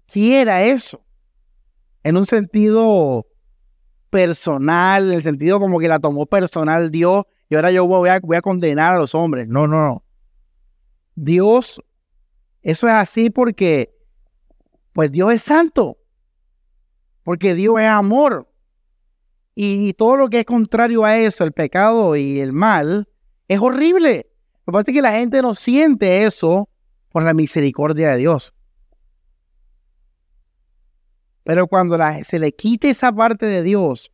quiera eso. En un sentido personal, en el sentido como que la tomó personal Dios y ahora yo voy a, voy a condenar a los hombres. No, no, no. Dios, eso es así porque pues Dios es santo, porque Dios es amor. Y, todo lo que es contrario a eso, el pecado y el mal, es horrible. Lo que pasa es que la gente no siente eso por la misericordia de Dios. Pero cuando se le quite esa parte de Dios,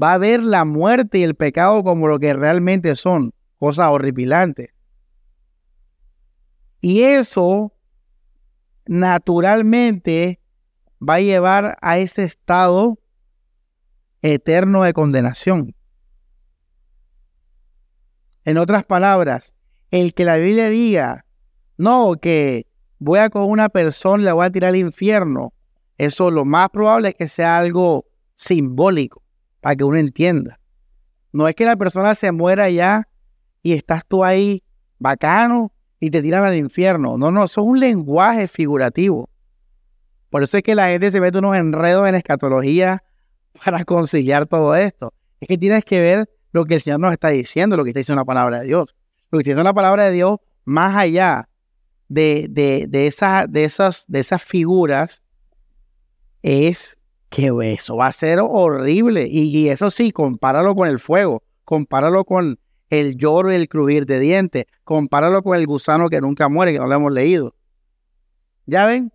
va a ver la muerte y el pecado como lo que realmente son, cosas horripilantes. Y eso naturalmente va a llevar a ese estado eterno de condenación. En otras palabras, el que la Biblia diga, no, que voy a con una persona y la voy a tirar al infierno, eso lo más probable es que sea algo simbólico, para que uno entienda. No es que la persona se muera ya y estás tú ahí bacano y te tiran al infierno. No, no, eso es un lenguaje figurativo. Por eso es que la gente se mete unos enredos en escatología para conciliar todo esto. Es que tienes que ver lo que el Señor nos está diciendo, lo que está diciendo la palabra de Dios. Lo que está la palabra de Dios, más allá de, de, de, esa, de, esas, de esas figuras, es que eso va a ser horrible. Y, y, eso sí, compáralo con el fuego, compáralo con el lloro y el crujir de dientes. Compáralo con el gusano que nunca muere, que no lo hemos leído. ¿Ya ven?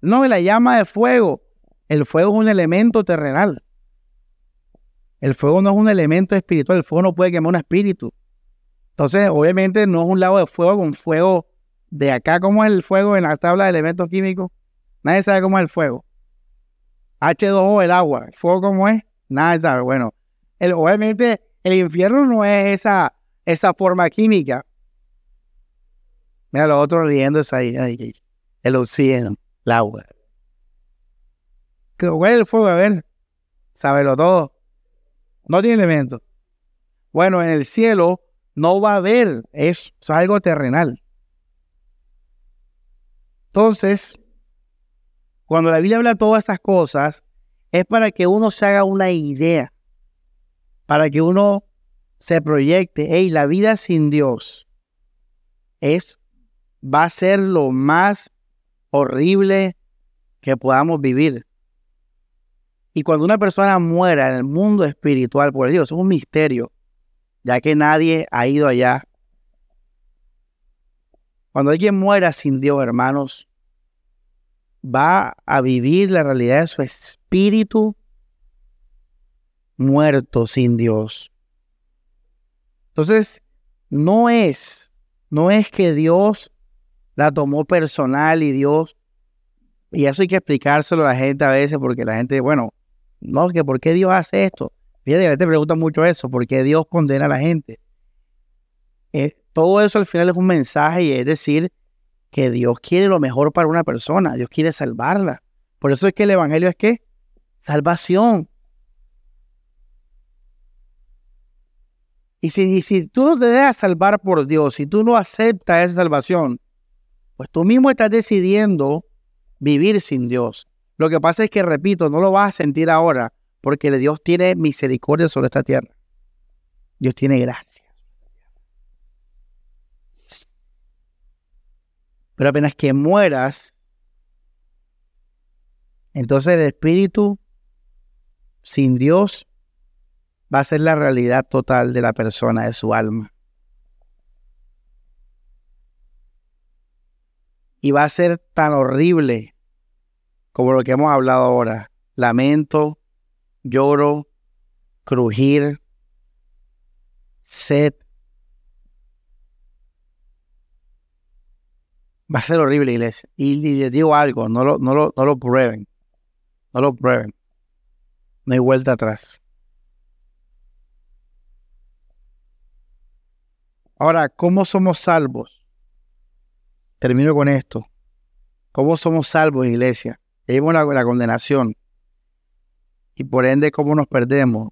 No, la llama de fuego. El fuego es un elemento terrenal. El fuego no es un elemento espiritual. El fuego no puede quemar un espíritu. Entonces, obviamente, no es un lago de fuego con fuego de acá. ¿Cómo es el fuego en la tabla de elementos químicos? Nadie sabe cómo es el fuego. H2O, el agua. ¿El fuego cómo es? Sabe. Bueno, el, obviamente el infierno no es esa esa forma química. Mira los otros riéndose ahí, ahí, el oxígeno, el agua. ¿Cuál es el fuego? A ver, sábelo todo. No tiene elementos. Bueno, en el cielo no va a haber eso, es algo terrenal. Entonces, cuando la Biblia habla de todas estas cosas, es para que uno se haga una idea, para que uno se proyecte, hey, la vida sin Dios es, va a ser lo más horrible que podamos vivir. Y cuando una persona muera en el mundo espiritual por Dios, es un misterio. ya que nadie ha ido allá. Cuando alguien muera sin Dios, hermanos, va a vivir la realidad de su espíritu muerto sin Dios. Entonces, no es, no es que Dios la tomó personal y Dios, y eso hay que explicárselo a la gente a veces porque la gente, bueno, no, que por qué Dios hace esto. Fíjate, la gente pregunta mucho eso, ¿por qué Dios condena a la gente? Eh, todo eso al final es un mensaje y es decir que Dios quiere lo mejor para una persona, Dios quiere salvarla. Por eso es que el Evangelio es que salvación. Y si, si tú no te dejas salvar por Dios, si tú no aceptas esa salvación, pues tú mismo estás decidiendo vivir sin Dios. Lo que pasa es que, repito, no lo vas a sentir ahora porque Dios tiene misericordia sobre esta tierra. Dios tiene gracia. Pero apenas que mueras, entonces el espíritu sin Dios va a ser la realidad total de la persona, de su alma. Y va a ser tan horrible como lo que hemos hablado ahora. Lamento, lloro, crujir, sed. Va a ser horrible, iglesia. Y, les digo algo, no lo, no, lo, no lo prueben. No lo prueben. No hay vuelta atrás. Ahora, ¿cómo somos salvos? Termino con esto. ¿Cómo somos salvos, iglesia? Vemos la, la condenación. Y por ende, ¿cómo nos perdemos?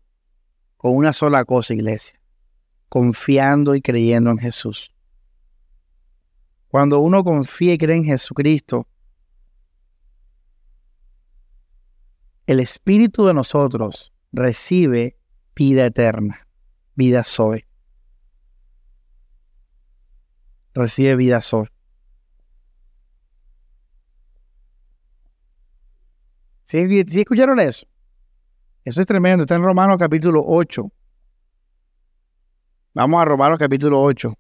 Con una sola cosa, iglesia. Confiando y creyendo en Jesús. Cuando uno confía y cree en Jesucristo, el Espíritu de nosotros recibe vida eterna, vida soy. recibe vida sol. ¿Sí, escucharon eso? Eso es tremendo. Está en Romanos capítulo 8. Vamos a Romanos capítulo 8.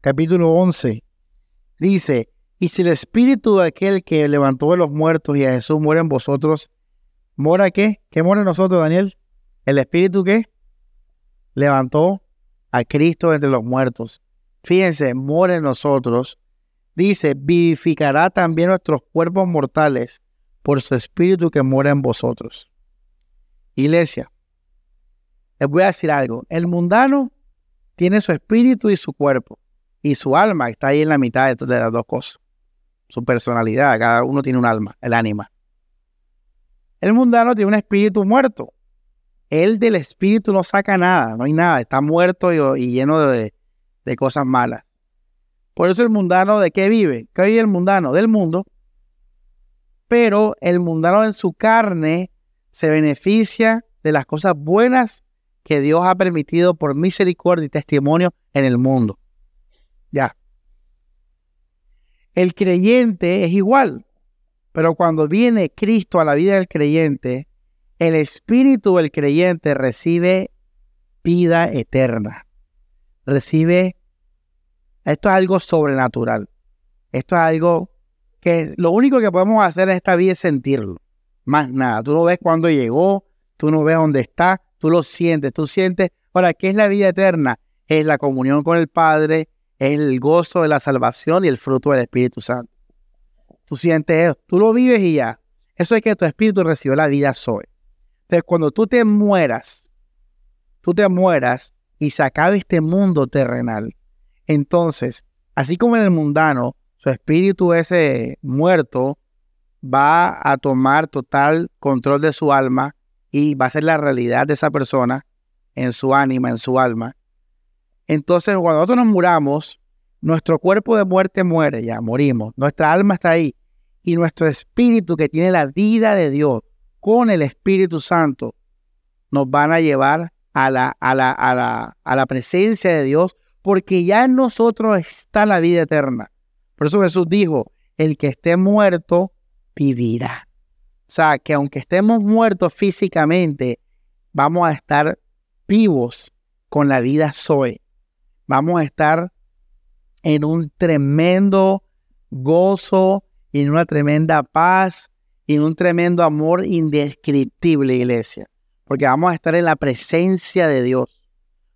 Capítulo 11. Dice, y si el espíritu de aquel que levantó de los muertos y a Jesús muere en vosotros, ¿Mora qué? ¿Qué mora en nosotros, Daniel? El Espíritu que levantó a Cristo entre los muertos. Fíjense, mora en nosotros. Dice, vivificará también nuestros cuerpos mortales por su Espíritu que mora en vosotros. Iglesia, les voy a decir algo. El mundano tiene su espíritu y su cuerpo. Y su alma está ahí en la mitad de, de las dos cosas. Su personalidad, cada uno tiene un alma, el ánima. El mundano tiene un espíritu muerto. Él del espíritu no saca nada, no hay nada, está muerto y, lleno de, de, cosas malas. Por eso el mundano de qué vive? ¿Qué vive el mundano? Del mundo. Pero el mundano en su carne se beneficia de las cosas buenas que Dios ha permitido por misericordia y testimonio en el mundo. Ya. El creyente es igual. Pero cuando viene Cristo a la vida del creyente, el espíritu del creyente recibe vida eterna. Recibe, esto es algo sobrenatural. Esto es algo que lo único que podemos hacer en esta vida es sentirlo. Más nada. Tú no ves cuándo llegó, tú no ves dónde está, tú lo sientes, tú sientes. Ahora, ¿qué es la vida eterna? Es la comunión con el Padre, es el gozo de la salvación y el fruto del Espíritu Santo. Tú sientes eso, tú lo vives y ya. Eso es que tu espíritu recibió la vida soy. Entonces, cuando tú te mueras, tú te mueras y se acabe este mundo terrenal. Entonces, así como en el mundano, su espíritu ese muerto va a tomar total control de su alma y va a ser la realidad de esa persona en su ánima, en su alma. Entonces, cuando nosotros nos muramos, nuestro cuerpo de muerte muere, ya morimos. Nuestra alma está ahí. Y nuestro espíritu que tiene la vida de Dios con el Espíritu Santo nos van a llevar a la, a la, a la, a la presencia de Dios porque ya en nosotros está la vida eterna. Por eso Jesús dijo, el que esté muerto vivirá. O sea, que aunque estemos muertos físicamente, vamos a estar vivos con la vida Zoe. Vamos a estar en un tremendo gozo, en una tremenda paz, en un tremendo amor indescriptible, iglesia. Porque vamos a estar en la presencia de Dios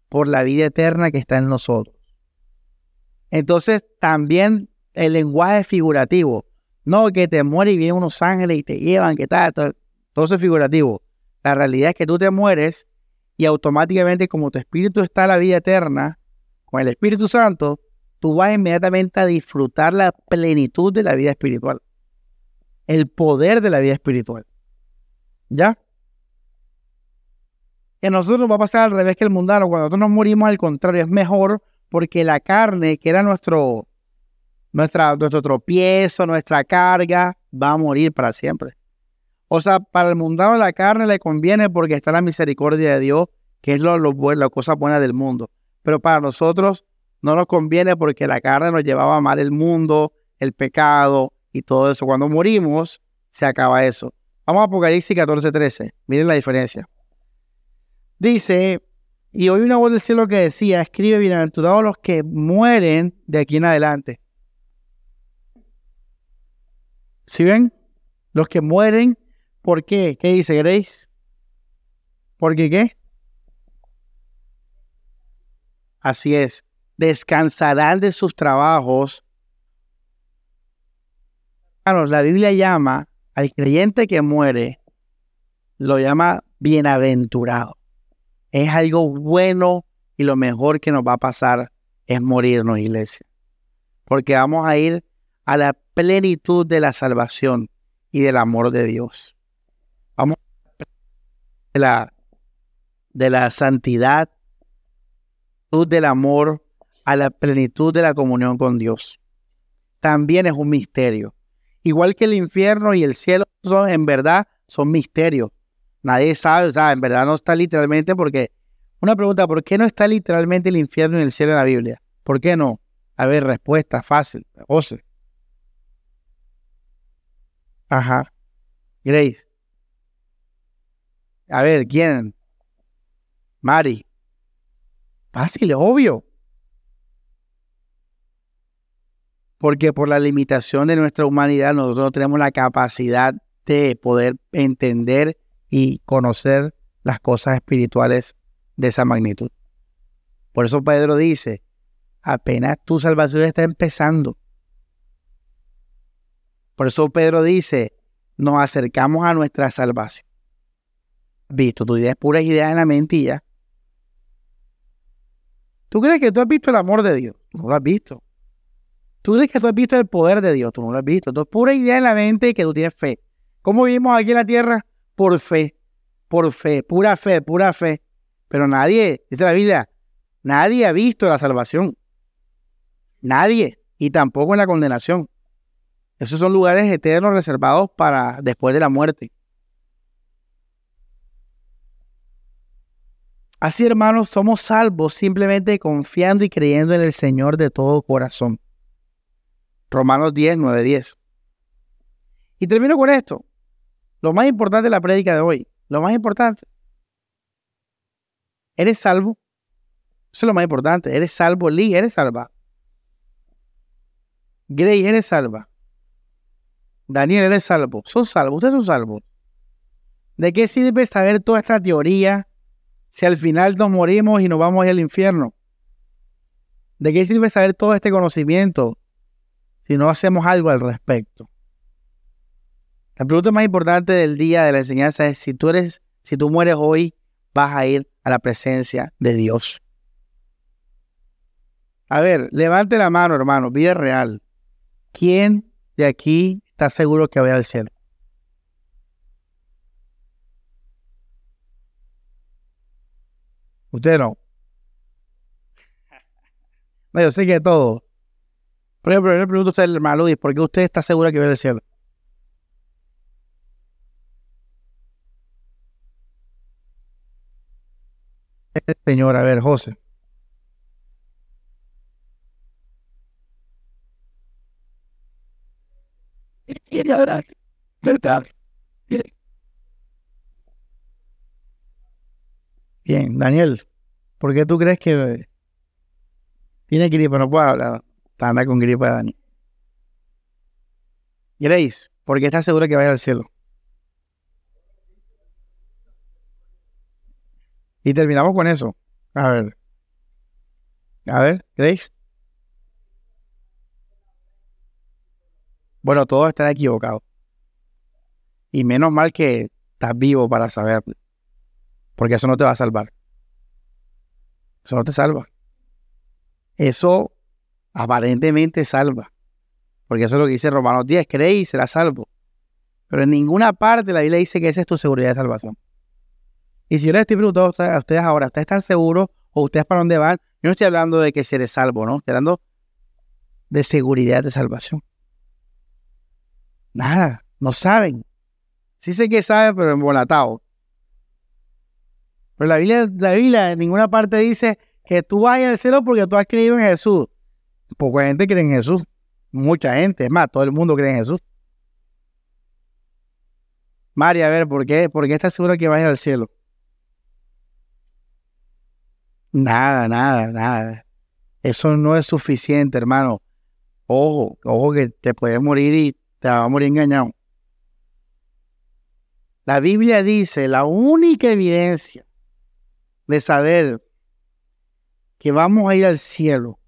por la vida eterna que está en nosotros. Entonces, también el lenguaje figurativo. No que te mueres y vienen unos ángeles y te llevan, que tal, todo, eso es figurativo. La realidad es que tú te mueres y automáticamente como tu espíritu está en la vida eterna, con el Espíritu Santo, tú vas inmediatamente a disfrutar la plenitud de la vida espiritual. El poder de la vida espiritual. ¿Ya? Y a nosotros nos va a pasar al revés que el mundano. Cuando nosotros nos morimos, al contrario, es mejor porque la carne, que era nuestro, nuestra, nuestro tropiezo, nuestra carga, va a morir para siempre. O sea, para el mundano la carne le conviene porque está la misericordia de Dios, que es lo, la cosa buena del mundo. Pero para nosotros no nos conviene porque la carne nos llevaba a amar el mundo, el pecado y todo eso. Cuando morimos, se acaba eso. Vamos a Apocalipsis 14, 13. Miren la diferencia. Dice, y oí una voz del cielo que decía, escribe bienaventurados los que mueren de aquí en adelante. ¿Sí ven? Los que mueren, ¿por qué? ¿Qué dice Grace? ¿Por qué? Así es. Descansarán de sus trabajos. la Biblia llama al creyente que muere, lo llama bienaventurado es algo bueno y lo mejor que nos va a pasar es morirnos, iglesia. Porque vamos a ir a la plenitud de la salvación y del amor de Dios. Vamos a la, de la santidad, del amor, a la plenitud de la comunión con Dios. También es un misterio. Igual que el infierno y el cielo son, en verdad son misterios. Nadie sabe, o sea, en verdad no está literalmente porque... Una pregunta, ¿por qué no está literalmente el infierno y el cielo en la Biblia? ¿Por qué no? A ver, respuesta fácil. José. Ajá. Grace. A ver, ¿quién? Mari. Fácil, obvio. Porque por la limitación de nuestra humanidad nosotros no tenemos la capacidad de poder entender y conocer las cosas espirituales de esa magnitud. Por eso Pedro dice, apenas tu salvación está empezando. Por eso Pedro dice, nos acercamos a nuestra salvación. Visto, tu idea es pura idea en la mentilla. ¿Tú crees que tú has visto el amor de Dios? Tú no lo has visto. ¿Tú crees que tú has visto el poder de Dios? Tú no lo has visto. Esto es pura idea en la mente que tú tienes fe. ¿Cómo vivimos aquí en la tierra? por fe, por fe, pura fe, pura fe. Pero nadie, dice la Biblia, nadie ha visto la salvación. Nadie. Y tampoco en la condenación. Esos son lugares eternos reservados para después de la muerte. Así, hermanos, somos salvos simplemente confiando y creyendo en el Señor de todo corazón. Romanos 10, 9, 10. Y termino con esto. Lo más importante de la prédica de hoy, lo más importante. ¿Eres salvo? Eso es lo más importante. ¿Eres salvo, Lee? ¿Eres salva? Gray, ¿eres salva? Daniel, ¿eres salvo? Son salvos. Ustedes son salvos. ¿De qué sirve saber toda esta teoría si al final nos morimos y nos vamos al infierno? ¿De qué sirve saber todo este conocimiento si no hacemos algo al respecto? La pregunta más importante del día de la enseñanza es si tú eres, si tú mueres hoy, vas a ir a la presencia de Dios. A ver, levante la mano, hermano, vida real. ¿Quién de aquí está seguro que va al cielo? Usted no. No, yo sé que todo. Por ejemplo, yo le pregunto a usted, hermano Luis, ¿por qué usted está seguro que va al cielo? Señor, a ver, José. Bien, Daniel, ¿por qué tú crees que tiene gripe? No puedo hablar. Anda con gripe, Daniel. Grace, ¿por qué estás seguro que vaya al cielo? Y terminamos con eso. A ver. A ver, Grace. Bueno, todos están equivocados. Y menos mal que estás vivo para saberlo. Porque eso no te va a salvar. Eso no te salva. Eso aparentemente salva. Porque eso es lo que dice Romanos 10. Creí y será salvo. Pero en ninguna parte la Biblia dice que esa es tu seguridad de salvación. Y si yo les estoy preguntando a ustedes ahora, ¿ustedes están seguros o ustedes para dónde van? Yo no estoy hablando de que seré salvo, ¿no? Estoy hablando de seguridad de salvación. Nada, no saben. Sí sé que saben, pero embolatado. Pero la Biblia, la Biblia en ninguna parte dice que tú vayas al cielo porque tú has creído en Jesús. Poca gente cree en Jesús. Mucha gente, es más, todo el mundo cree en Jesús. María, a ver, ¿por qué, ¿por qué estás seguro que vayas al cielo? Nada, nada, nada. Eso no es suficiente, hermano. Ojo, ojo que te puedes morir y te vas a morir engañado. La Biblia dice, la única evidencia de saber que vamos a ir al cielo,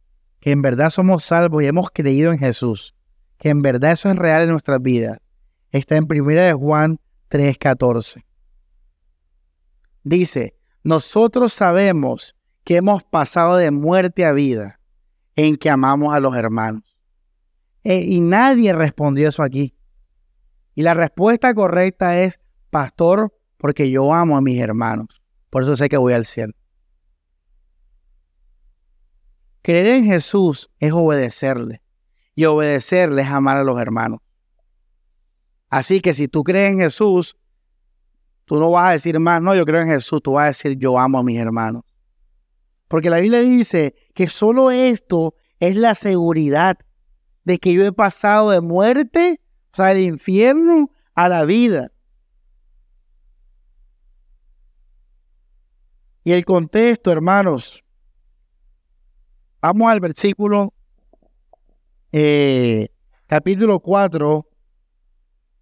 que en verdad somos salvos y hemos creído en Jesús, que en verdad eso es real en nuestras vidas, está en 1 de Juan 3:14. Dice, nosotros sabemos que hemos pasado de muerte a vida en que amamos a los hermanos. Eh, y nadie respondió eso aquí. Y la respuesta correcta es, pastor, porque yo amo a mis hermanos. Por eso sé que voy al cielo. Creer en Jesús es obedecerle. Y obedecerle es amar a los hermanos. Así que si tú crees en Jesús, tú no vas a decir más, no, yo creo en Jesús, tú vas a decir, yo amo a mis hermanos. Porque la Biblia dice que solo esto es la seguridad de que yo he pasado de muerte, o sea, del infierno a la vida. Y el contexto, hermanos, vamos al versículo eh, capítulo 4,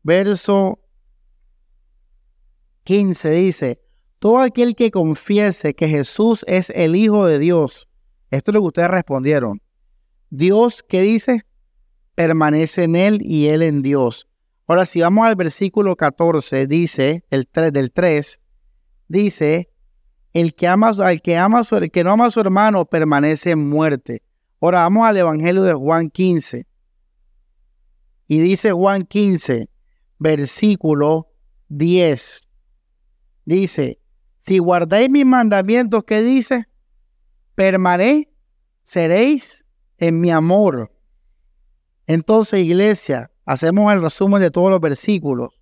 verso 15, dice, todo aquel que confiese que Jesús es el Hijo de Dios, esto es lo que ustedes respondieron. Dios, ¿qué dice? Permanece en él y él en Dios. Ahora, si vamos al versículo 14, dice, el 3 del 3, dice, el que ama, el que ama el que no ama a su hermano permanece en muerte. Ahora vamos al Evangelio de Juan 15. Y dice Juan 15, versículo 10. Dice, si guardáis mis mandamientos, ¿qué dice? Permaneceréis en mi amor. Entonces, iglesia, hacemos el resumen de todos los versículos.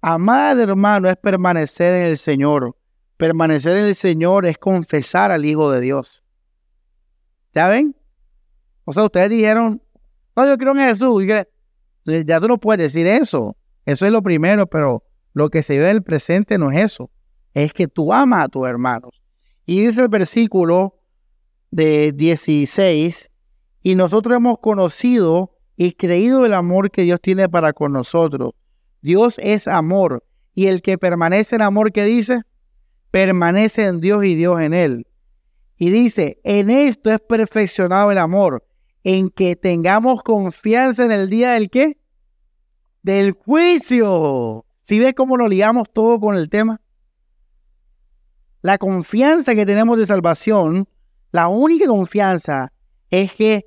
Amar al hermano es permanecer en el Señor. Permanecer en el Señor es confesar al Hijo de Dios. ¿Ya ven? O sea, ustedes dijeron, no, yo creo en Jesús. Ya tú no puedes decir eso. Eso es lo primero, pero lo que se ve en el presente no es eso. Es que tú amas a tus hermanos. Y dice el versículo de 16, y nosotros hemos conocido y creído el amor que Dios tiene para con nosotros. Dios es amor. Y el que permanece en amor, ¿qué dice? permanece en Dios y Dios en él. Y dice, en esto es perfeccionado el amor, en que tengamos confianza en el día del qué? Del juicio. Si ves cómo lo ligamos todo con el tema? La confianza que tenemos de salvación, la única confianza es que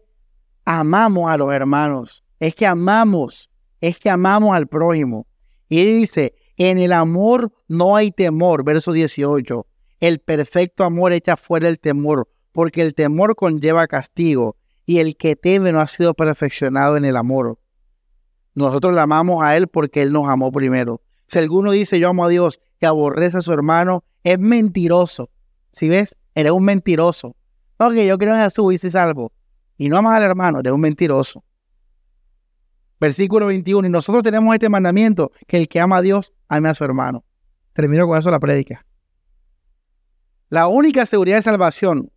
amamos a los hermanos, es que amamos, es que amamos al prójimo. Y dice, en el amor no hay temor, verso 18. El perfecto amor echa fuera el temor, porque el temor conlleva castigo, y el que teme no ha sido perfeccionado en el amor. Nosotros le amamos a Él porque Él nos amó primero. Si alguno dice yo amo a Dios que aborrece a su hermano, es mentiroso. Si ves, eres un mentiroso. Porque yo creo en Jesús y si salvo. Y no amas al hermano, eres un mentiroso. Versículo 21. Y nosotros tenemos este mandamiento, que el que ama a Dios, ame a su hermano. Termino con eso la prédica. La única seguridad de salvación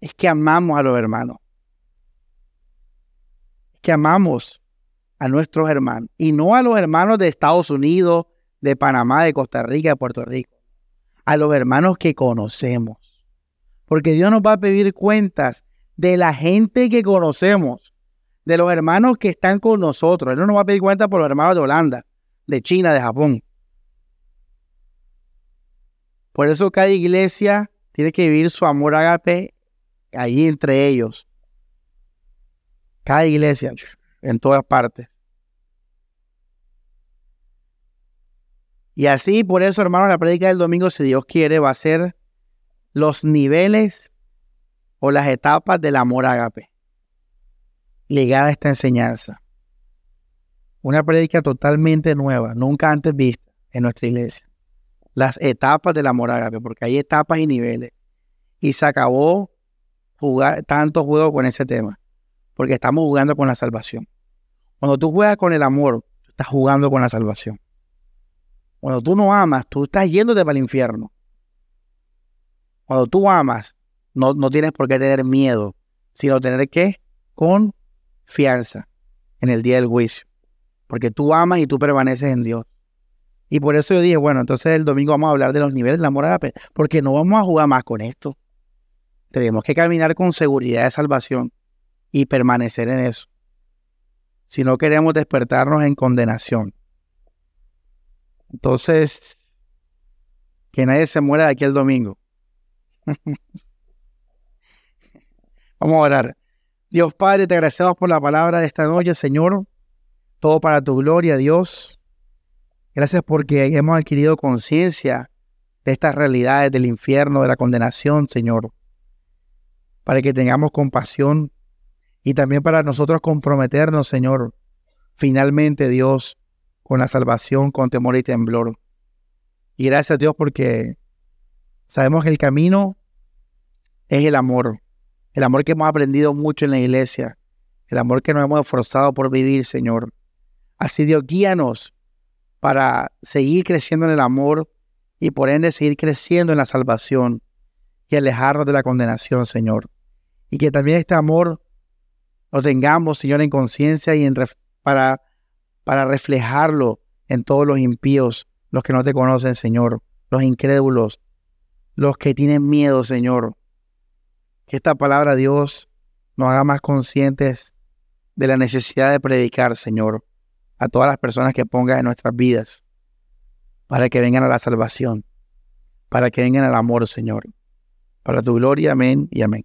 es que amamos a los hermanos. que amamos a nuestros hermanos. Y no a los hermanos de Estados Unidos, de Panamá, de Costa Rica, de Puerto Rico. A los hermanos que conocemos. Porque Dios nos va a pedir cuentas de la gente que conocemos, de los hermanos que están con nosotros. Él no nos va a pedir cuentas por los hermanos de Holanda, de China, de Japón. Por eso cada iglesia tiene que vivir su amor agape allí entre ellos. Cada iglesia, en todas partes. Y así, por eso, hermanos, la prédica del domingo, si Dios quiere, va a ser los niveles o las etapas del amor agape. Ligada a esta enseñanza. Una prédica totalmente nueva, nunca antes vista en nuestra iglesia. Las etapas del amor agape, porque hay etapas y niveles. Y se acabó jugar tantos juegos con ese tema, porque estamos jugando con la salvación. Cuando tú juegas con el amor, estás jugando con la salvación. Cuando tú no amas, tú estás yéndote para el infierno. Cuando tú amas, no, no tienes por qué tener miedo, sino tener que confianza en el día del juicio. Porque tú amas y tú permaneces en Dios. Y por eso yo dije, bueno, entonces el domingo vamos a hablar de los niveles del amor agape, porque no vamos a jugar más con esto. Tenemos que caminar con seguridad de salvación y permanecer en eso. Si no queremos despertarnos en condenación. Entonces, que nadie se muera de aquí el domingo. Vamos a orar. Dios Padre, te agradecemos por la palabra de esta noche, Señor. Todo para tu gloria, Dios. Gracias porque hemos adquirido conciencia de estas realidades del infierno, de la condenación, Señor. Para que tengamos compasión y también para nosotros comprometernos, Señor, finalmente, Dios, con la salvación, con temor y temblor. Y gracias, Dios, porque sabemos que el camino es el amor. El amor que hemos aprendido mucho en la iglesia. El amor que nos hemos esforzado por vivir, Señor. Así Dios, guíanos para seguir creciendo en el amor y por ende seguir creciendo en la salvación y alejarnos de la condenación, Señor. Y que también este amor lo tengamos, Señor, en conciencia y en para, para reflejarlo en todos los impíos, los que no te conocen, Señor, los incrédulos, los que tienen miedo, Señor. Que esta palabra, Dios, nos haga más conscientes de la necesidad de predicar, Señor, a todas las personas que pongas en nuestras vidas, para que vengan a la salvación, para que vengan al amor, Señor. Para tu gloria, amén y amén.